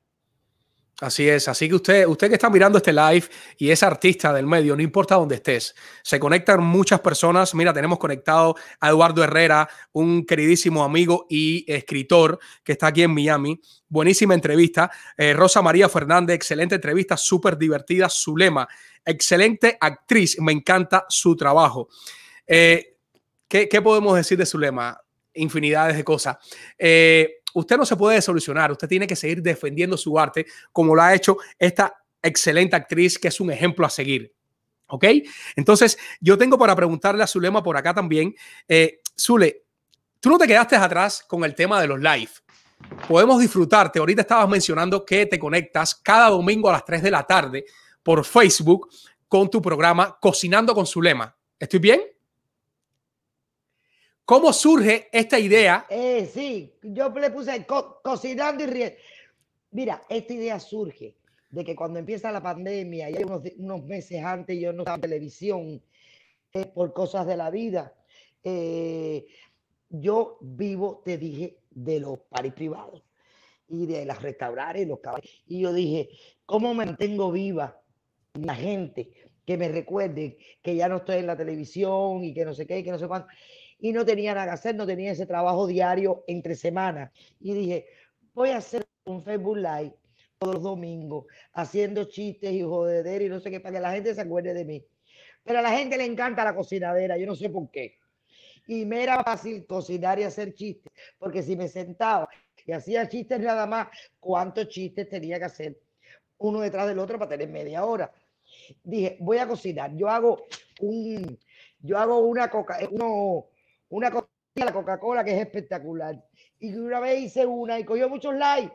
Así es, así que usted, usted que está mirando este live y es artista del medio, no importa dónde estés, se conectan muchas personas. Mira, tenemos conectado a Eduardo Herrera, un queridísimo amigo y escritor que está aquí en Miami. Buenísima entrevista. Eh, Rosa María Fernández, excelente entrevista, súper divertida. Zulema, excelente actriz, me encanta su trabajo. Eh, ¿qué, podemos decir de Zulema? Infinidades de cosas. Eh, usted no se puede solucionar, usted tiene que seguir defendiendo su arte como lo ha hecho esta excelente actriz que es un ejemplo a seguir. ¿Ok? Entonces, yo tengo para preguntarle a Zulema por acá también. Eh, Zule, tú no te quedaste atrás con el tema de los live. Podemos disfrutarte. Ahorita estabas mencionando que te conectas cada domingo a las 3 de la tarde por Facebook con tu programa Cocinando con Zulema. ¿Estoy bien? ¿Cómo surge esta idea? Eh, sí, yo le puse co- cocinando y riendo. Mira, esta idea surge de que cuando empieza la pandemia, y unos, unos meses antes yo no estaba en televisión eh, por cosas de la vida, eh, yo vivo, te dije, de los paris privados y de los restaurantes, los caballos. Y yo dije, ¿cómo mantengo viva la gente que me recuerde que ya no estoy en la televisión y que no sé qué, y que no sé cuánto? Y no tenía nada que hacer, no tenía ese trabajo diario entre semanas. Y dije, voy a hacer un Facebook Live todos los domingos, haciendo chistes y jodeder y no sé qué, para que la gente se acuerde de mí. Pero a la gente le encanta la cocinadera, yo no sé por qué. Y me era fácil cocinar y hacer chistes, porque si me sentaba y hacía chistes nada más, ¿cuántos chistes tenía que hacer? Uno detrás del otro para tener media hora. Dije, voy a cocinar. Yo hago un, yo hago una coca, uno, una coca, la Coca-Cola que es espectacular. Y una vez hice una y cogió muchos likes.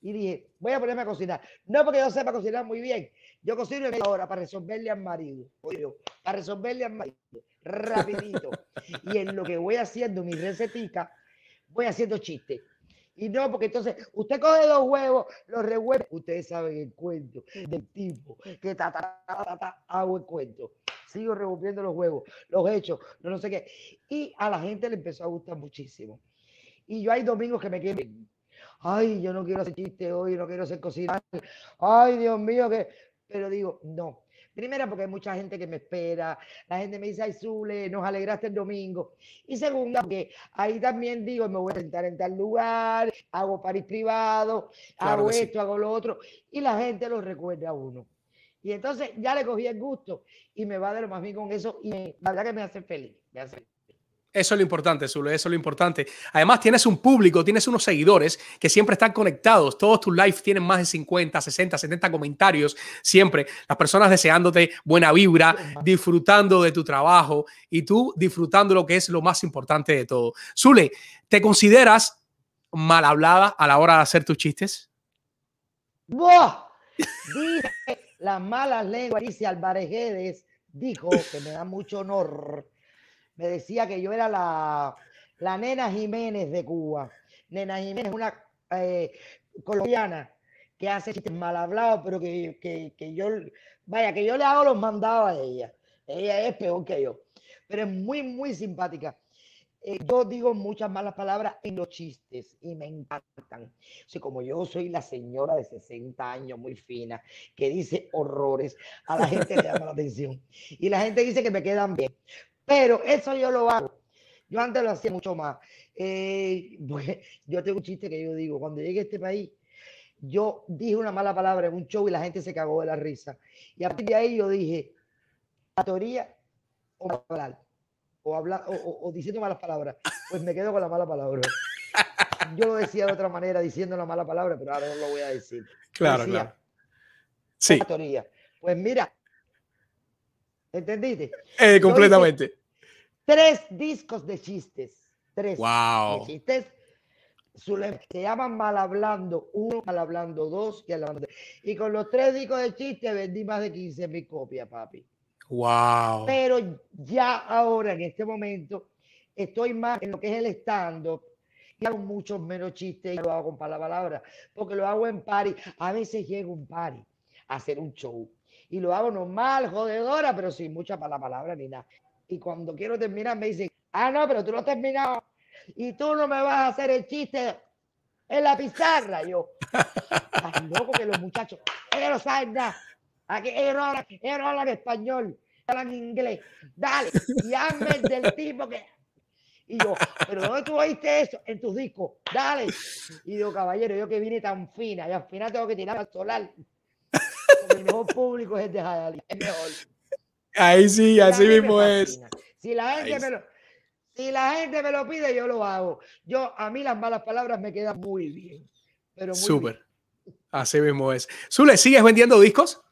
Y dije, voy a ponerme a cocinar. No porque yo sepa cocinar muy bien. Yo cocino en media hora para resolverle al marido. oye, para resolverle al marido. Rapidito. y en lo que voy haciendo mi recetica, voy haciendo chistes. Y no, porque entonces usted coge dos huevos, los revuelve. Ustedes saben el cuento del tipo que ta, ta, ta, ta, ta, hago el cuento. Sigo revolviendo los huevos, los hechos, no, no sé qué. Y a la gente le empezó a gustar muchísimo. Y yo hay domingos que me quedo. Ay, yo no quiero hacer chiste hoy, no quiero hacer cocinar. Ay, Dios mío, que. Pero digo, no. Primera, porque hay mucha gente que me espera. La gente me dice, ay, Zule, nos alegraste el domingo. Y segunda, porque ahí también digo, me voy a sentar en tal lugar, hago París privado, Claro hago sí. esto, hago lo otro. Y la gente lo recuerda a uno. Y entonces ya le cogí el gusto y me va de lo más bien con eso y me- la verdad que me hace feliz. Me hace feliz. Eso es lo importante, Zule, eso es lo importante. Además, tienes un público, tienes unos seguidores que siempre están conectados. Todos tus lives tienen más de 50, 60, 70 comentarios siempre. Las personas deseándote buena vibra, disfrutando de tu trabajo y tú disfrutando lo que es lo más importante de todo. Zule, ¿te consideras mal hablada a la hora de hacer tus chistes? ¡Buah! Dice las malas lenguas, dice Álvarez Guedes, dijo que me da mucho honor. Me decía que yo era la, la nena Jiménez de Cuba. Nena Jiménez una eh, colombiana que hace chistes mal hablados, pero que, que, que yo, vaya, que yo le hago los mandados a ella. Ella es peor que yo, pero es muy, muy simpática. Eh, yo digo muchas malas palabras en los chistes y me encantan. O como yo soy la señora de 60 años, muy fina, que dice horrores, a la gente le llama la atención. Y la gente dice que me quedan bien. Pero eso yo lo hago. Yo antes lo hacía mucho más. Eh, pues, yo tengo un chiste que yo digo, cuando llegué a este país, yo dije una mala palabra en un show y la gente se cagó de la risa. Y a partir de ahí yo dije, la teoría o hablar, o hablar, o, diciendo malas palabras, pues me quedo con la mala palabra. Yo lo decía de otra manera diciendo la mala palabra, pero ahora no lo voy a decir. Claro, Decía, claro. Sí. Pues mira, ¿entendiste? eh, completamente. tres discos de chistes. Tres Wow. de chistes. Se llaman Mal Hablando 1, Mal Hablando 2 y Mal Hablando 3. Y con los tres discos de chistes vendí más de 15 mil copias, papi. Wow. Pero ya ahora, en este momento, estoy más en lo que es el stand-up. Y hago muchos menos chistes y lo hago con la palabra, porque lo hago en party. A veces llego a un party a hacer un show y lo hago normal, jodedora, pero sin mucha la palabra ni nada. Y cuando quiero terminar me dicen, ah, no, pero tú no has terminado y tú no me vas a hacer el chiste en la pizarra. Yo, estás loco que los muchachos, ellos no saben nada. Aquí, ellos, no hablan, ellos no hablan español, hablan inglés. Dale, y hazme el del tipo que. Y yo, pero ¿dónde tú oíste eso? En tus discos, dale. Y digo, caballero, yo que vine tan fina, y al final tengo que tirar al solar. Porque el mejor público es el de Jayalía, es mejor. Ahí sí, así mismo es. Si la gente me lo, si la gente me lo pide, yo lo hago. Yo, a mí las malas palabras me quedan muy bien. Pero muy bien. Súper. Así mismo es. Zule, ¿sigues vendiendo discos?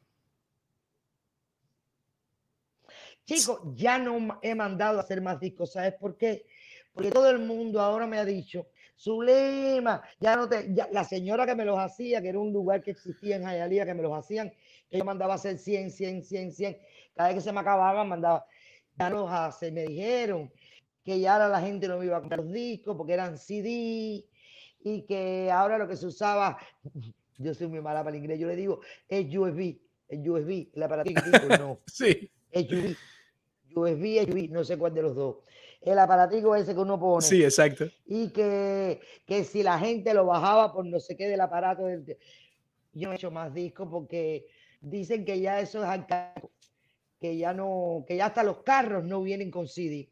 Chicos, ya no he mandado a hacer más discos, ¿sabes por qué? Porque todo el mundo ahora me ha dicho, Zulema, ya no te, ya- la señora que me los hacía, que era un lugar que existía en Jayalía, que me los hacían, que yo mandaba a hacer 100, 100, 100, 100, cada vez que se me acababan, mandaba, ya no los hace, me dijeron que ya ahora la gente no me iba a comprar los discos porque eran CD y que ahora lo que se usaba, yo soy muy mala para el inglés, yo le digo, es USB, el USB, el aparatito, no. Sí. Es USB, USB, USB, no sé cuál de los dos. El aparatico ese que uno pone. Sí, exacto. Y que, que si la gente lo bajaba por no sé qué del aparato. del- Yo no he hecho más discos porque dicen que ya eso es arcaico, que ya no, que ya hasta los carros no vienen con CD.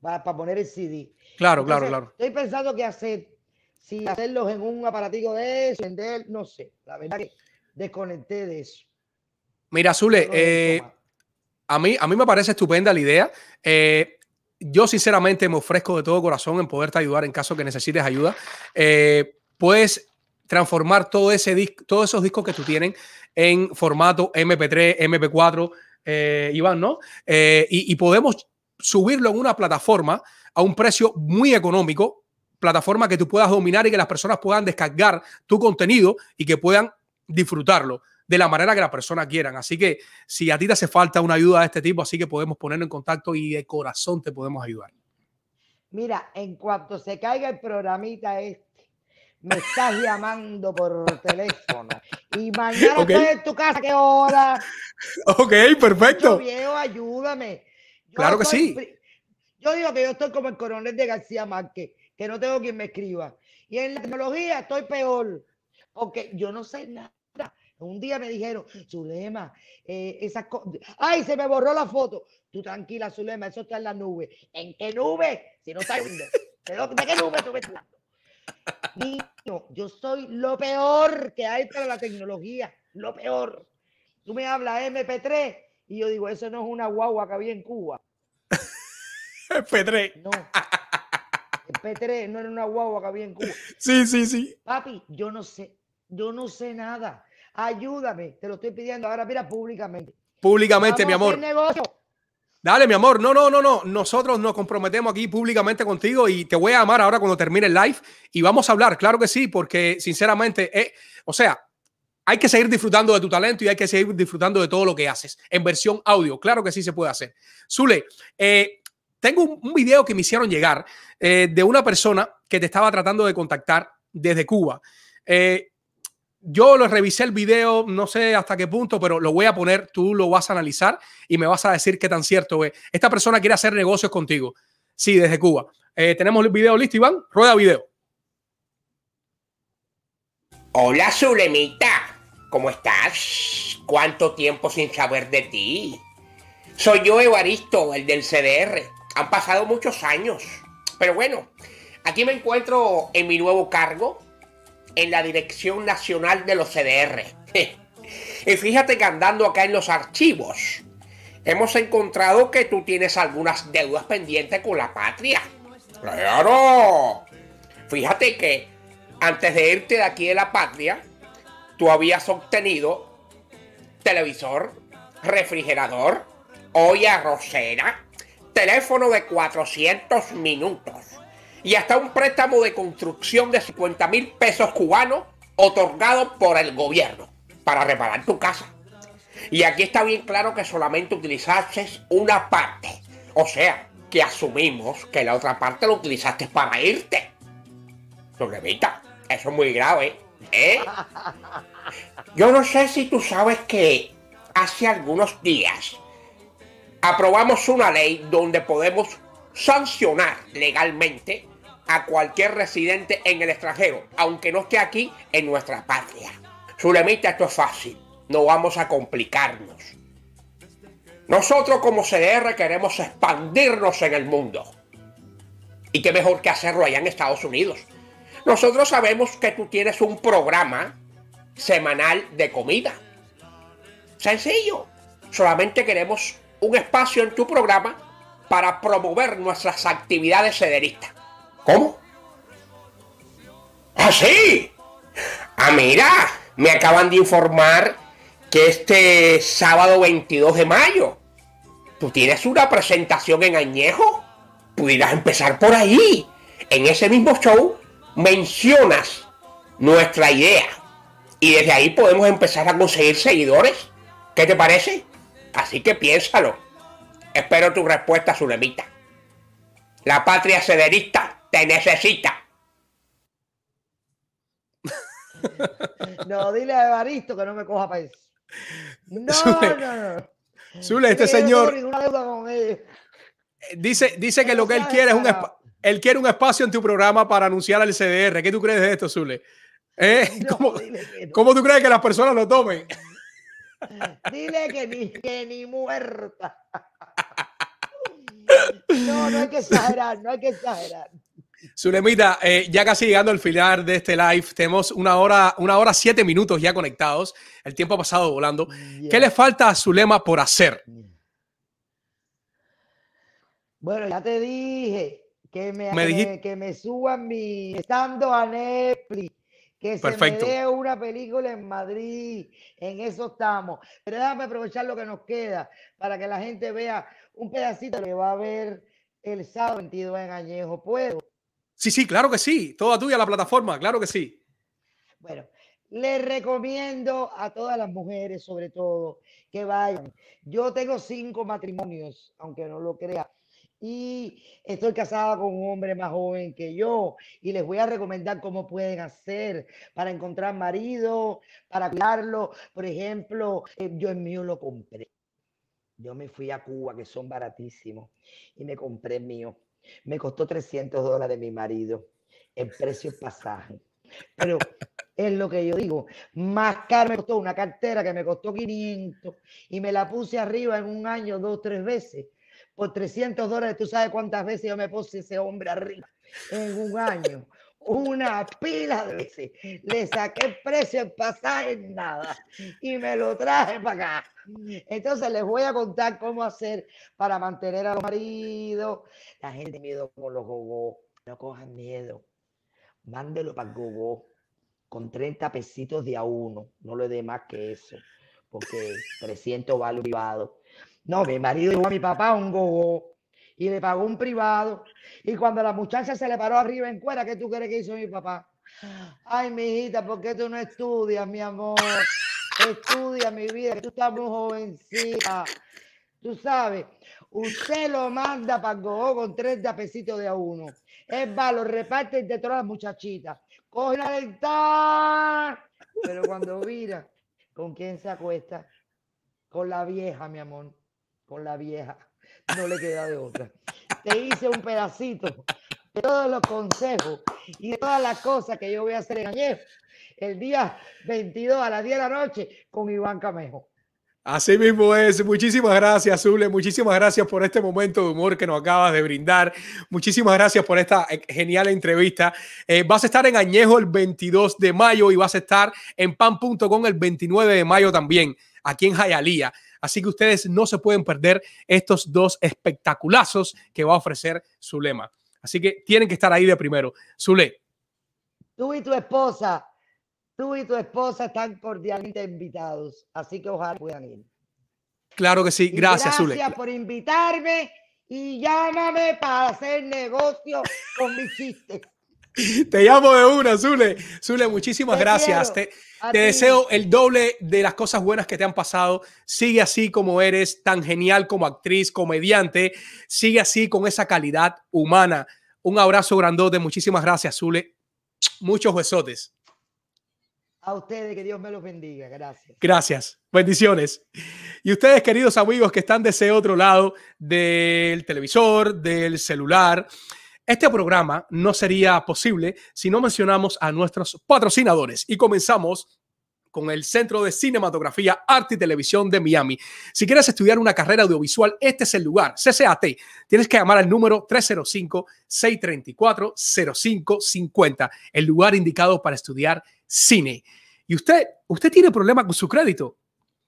Para, poner el CD. Claro, claro, Entonces, claro. Estoy pensando qué hacer. Si hacerlos en un aparatico de eso, vender, no sé. La verdad que desconecté de eso. Mira, Zule, No eh. A, mí, a mí me parece estupenda la idea. Eh, yo sinceramente me ofrezco de todo corazón en poderte ayudar en caso que necesites ayuda. Eh, puedes transformar todo ese todos esos discos que tú tienes en formato MP3, MP4, eh, Iván, ¿no? Eh, y podemos subirlo en una plataforma a un precio muy económico, plataforma que tú puedas dominar y que las personas puedan descargar tu contenido y que puedan disfrutarlo de la manera que las personas quieran. Así que si a ti te hace falta una ayuda de este tipo, así que podemos ponernos en contacto y de corazón te podemos ayudar. Mira, en cuanto se caiga el programita este, me estás llamando por teléfono. Y mañana Ok. estoy en tu casa, ¿qué hora? Ok, Yo perfecto. viejo, ayúdame. Yo Claro que sí. Yo digo que yo estoy como el coronel de García Márquez, que no tengo quien me escriba. Y en la tecnología estoy peor, porque yo no sé nada. Un día me dijeron, Zulema, eh, esas. Ay, se me borró la foto. Tú tranquila, Zulema, eso está en la nube. ¿En qué nube? Si no está en. ¿De, qué nube tú me estás hablando? Niño, yo soy lo peor que hay para la tecnología. Lo peor. Tú me hablas MP3 y yo digo, eso no es una guagua que había en Cuba. MP3. No. MP3 no era una guagua que había en Cuba. Sí, sí, sí. Papi, yo no sé, yo no sé nada. Ayúdame, te lo estoy pidiendo ahora, mira, públicamente. Públicamente, mi Vamos amor. negocio. Dale, mi amor. No, no, no, no. Nosotros nos comprometemos aquí públicamente contigo y te voy a llamar ahora cuando termine el live y vamos a hablar. Claro que sí, porque sinceramente, eh, o sea, hay que seguir disfrutando de tu talento y hay que seguir disfrutando de todo lo que haces en versión audio. Claro que sí se puede hacer. Zule, eh, tengo un, un video que me hicieron llegar eh, de una persona que te estaba tratando de contactar desde Cuba. Eh, yo lo revisé el video, no sé hasta qué punto, pero lo voy a poner, tú lo vas a analizar y me vas a decir qué tan cierto es. Esta persona quiere hacer negocios contigo. Sí, desde Cuba. Eh, tenemos el video listo, Iván. Rueda video. Hola, Zulemita. ¿Cómo estás? ¿Cuánto tiempo sin saber de ti? Soy yo, Evaristo, el del CDR. Han pasado muchos años. Pero bueno, aquí me encuentro en mi nuevo cargo en la Dirección Nacional de los CDR. y fíjate que andando acá en los archivos, hemos encontrado que tú tienes algunas deudas pendientes con la patria. ¡Claro! Fíjate que antes de irte de aquí de la patria, tú habías obtenido televisor, refrigerador, olla arrocera, teléfono de 400 minutos y hasta un préstamo de construcción de 50 mil pesos cubanos otorgado por el gobierno para reparar tu casa. Y aquí está bien claro que solamente utilizaste una parte. O sea, que asumimos que la otra parte lo utilizaste para irte. Problemita, eso es muy grave, ¿eh? Yo no sé si tú sabes que hace algunos días aprobamos una ley donde podemos sancionar legalmente a cualquier residente en el extranjero, aunque no esté aquí en nuestra patria. Zulemita, esto es fácil, no vamos a complicarnos. Nosotros como CDR queremos expandirnos en el mundo. Y qué mejor que hacerlo allá en Estados Unidos. Nosotros sabemos que tú tienes un programa semanal de comida. Sencillo. Solamente queremos un espacio en tu programa para promover nuestras actividades cederistas. ¿Cómo? ¿Ah, sí? Ah, mira, me acaban de informar que este sábado 22 de mayo tú tienes una presentación en Añejo. Pudieras empezar por ahí. En ese mismo show mencionas nuestra idea y desde ahí podemos empezar a conseguir seguidores. ¿Qué te parece? Así que piénsalo. Espero tu respuesta, Zulemita. La patria cederista te necesita. No, dile a Evaristo que no me coja para eso. No, Zule, no, no. Zule, este señor con ellos. dice, dice que lo que él quiere es un él quiere un espacio en tu programa para anunciar al CDR. ¿Qué tú crees de esto, Zule? ¿Eh? ¿Cómo, cómo tú crees que las personas lo tomen? Dile que ni, que ni muerta. No, no hay que exagerar, no hay que exagerar. Zulemita, eh, ya casi llegando al final de este live, tenemos una hora, una hora siete minutos ya conectados. El tiempo ha pasado volando. ¿Qué le falta a Zulema por hacer? Bueno, ya te dije que me, Me que me- que me suban mi estando a Netflix, que Perfecto. se me dé una película en Madrid, en eso estamos. Pero déjame aprovechar lo que nos queda para que la gente vea un pedacito que va a ver el sábado 22 en Añejo. ¿Puedo? Sí, sí, claro que sí. Toda tuya la plataforma, claro que sí. Bueno, les recomiendo a todas las mujeres, sobre todo, que vayan. Yo tengo cinco matrimonios, aunque no lo crea, y estoy casada con un hombre más joven que yo, y les voy a recomendar cómo pueden hacer para encontrar marido, para cuidarlo. Por ejemplo, eh, yo el mío lo compré. Yo me fui a Cuba, que son baratísimos, y me compré el mío. Me costó 300 dólares mi marido, el precio pasaje. Pero es lo que yo digo, más caro me costó una cartera que me costó 500 y me la puse arriba en un año, dos, tres veces. Por 300 dólares, ¿tú sabes cuántas veces yo me puse ese hombre arriba en un año? Una pila de veces. Le saqué el precio en pasaje en nada y me lo traje para acá. Entonces les voy a contar cómo hacer para mantener a los maridos. La gente miedo con los gogos. No cojan miedo. Mándelo para el gogó con 30 pesitos de a uno. No le dé más que eso, porque 300 vale privado. No, mi marido llevó a mi papá un gogo y le pagó un privado. Y cuando la muchacha se le paró arriba en cuera, ¿qué tú crees que hizo mi papá? Ay, mi hijita, ¿por qué tú no estudias, mi amor? Estudia, mi vida, que tú estás muy jovencita. Tú sabes, usted lo manda para gogo con 30 pesitos de a uno. Es va, lo reparte entre todas las muchachitas. Coge la dental. Pero cuando mira, ¿con quién se acuesta? Con la vieja, mi amor. Con la vieja. No le queda de otra. Te hice un pedacito de todos los consejos y de todas las cosas que yo voy a hacer en Añejo el día 22 a las 10 de la noche con Iván Camejo. Así mismo es. Muchísimas gracias, Zule. Muchísimas gracias por este momento de humor que nos acabas de brindar. Muchísimas gracias por esta eh, genial entrevista. Eh, vas a estar en Añejo el 22 de mayo y vas a estar en pan.com el 29 de mayo también, aquí en Jayalía. Así que ustedes no se pueden perder estos dos espectaculazos que va a ofrecer Zulema. Así que tienen que estar ahí de primero. Zule. Tú y tu esposa Tú y tu esposa están cordialmente invitados, así que ojalá puedan ir. Claro que sí, gracias, Zule. Gracias por invitarme y llámame para hacer negocio con mis chistes. Te llamo de una, Zule. Zule, muchísimas gracias. Te, te deseo el doble de las cosas buenas que te han pasado. Sigue así como eres, tan genial como actriz, comediante. Sigue así con esa calidad humana. Un abrazo grandote. Muchísimas gracias, Zule. Muchos besotes. A ustedes, que Dios me los bendiga. Gracias. Gracias. Bendiciones. Y ustedes, queridos amigos que están de ese otro lado del televisor, del celular, este programa no sería posible si no mencionamos a nuestros patrocinadores. Y comenzamos con el Centro de Cinematografía, Arte y Televisión de Miami. Si quieres estudiar una carrera audiovisual, este es el lugar, CCAT. Tienes que llamar al número 305-634-0550, el lugar indicado para estudiar cine. Y usted, usted tiene problema con su crédito.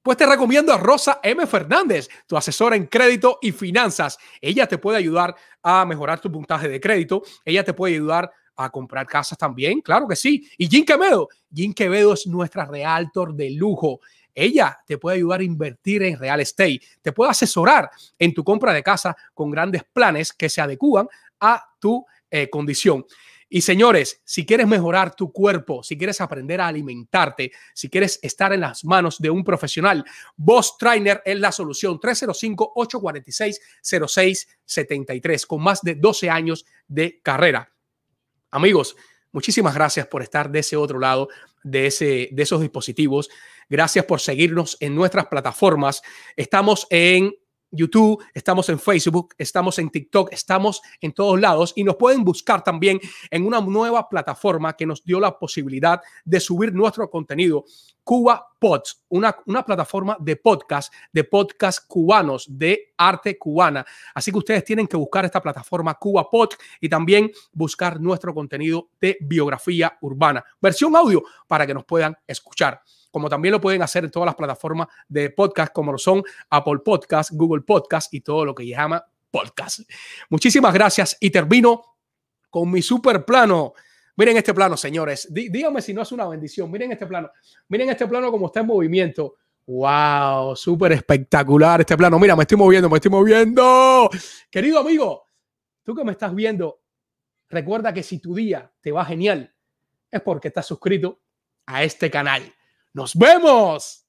Pues te recomiendo a Rosa M. Fernández, tu asesora en crédito y finanzas. Ella te puede ayudar a mejorar tu puntaje de crédito. Ella te puede ayudar a comprar casas también, claro que sí. Y Jim Quevedo, Jim Quevedo es nuestra realtor de lujo. Ella te puede ayudar a invertir en real estate, te puede asesorar en tu compra de casa con grandes planes que se adecúan a tu eh, condición. Y señores, si quieres mejorar tu cuerpo, si quieres aprender a alimentarte, si quieres estar en las manos de un profesional, Boss Trainer es la solución. 305-846-0673, con más de 12 años de carrera. Amigos, muchísimas gracias por estar de ese otro lado de, ese, de esos dispositivos. Gracias por seguirnos en nuestras plataformas. Estamos en YouTube, estamos en Facebook, estamos en TikTok, estamos en todos lados y nos pueden buscar también en una nueva plataforma que nos dio la posibilidad de subir nuestro contenido, Cuba Pods, una, una plataforma de podcast, de podcast cubanos, de arte cubana. Así que ustedes tienen que buscar esta plataforma Cuba Pod y también buscar nuestro contenido de biografía urbana, versión audio para que nos puedan escuchar como también lo pueden hacer en todas las plataformas de podcast, como lo son Apple Podcast, Google Podcast y todo lo que llama podcast. Muchísimas gracias y termino con mi super plano. Miren este plano, señores. díganme si no es una bendición. Miren este plano. Miren este plano como está en movimiento. Wow, súper espectacular este plano. Mira, me estoy moviendo, me estoy moviendo. Querido amigo, tú que me estás viendo, recuerda que si tu día te va genial, es porque estás suscrito a este canal. ¡Nos vemos!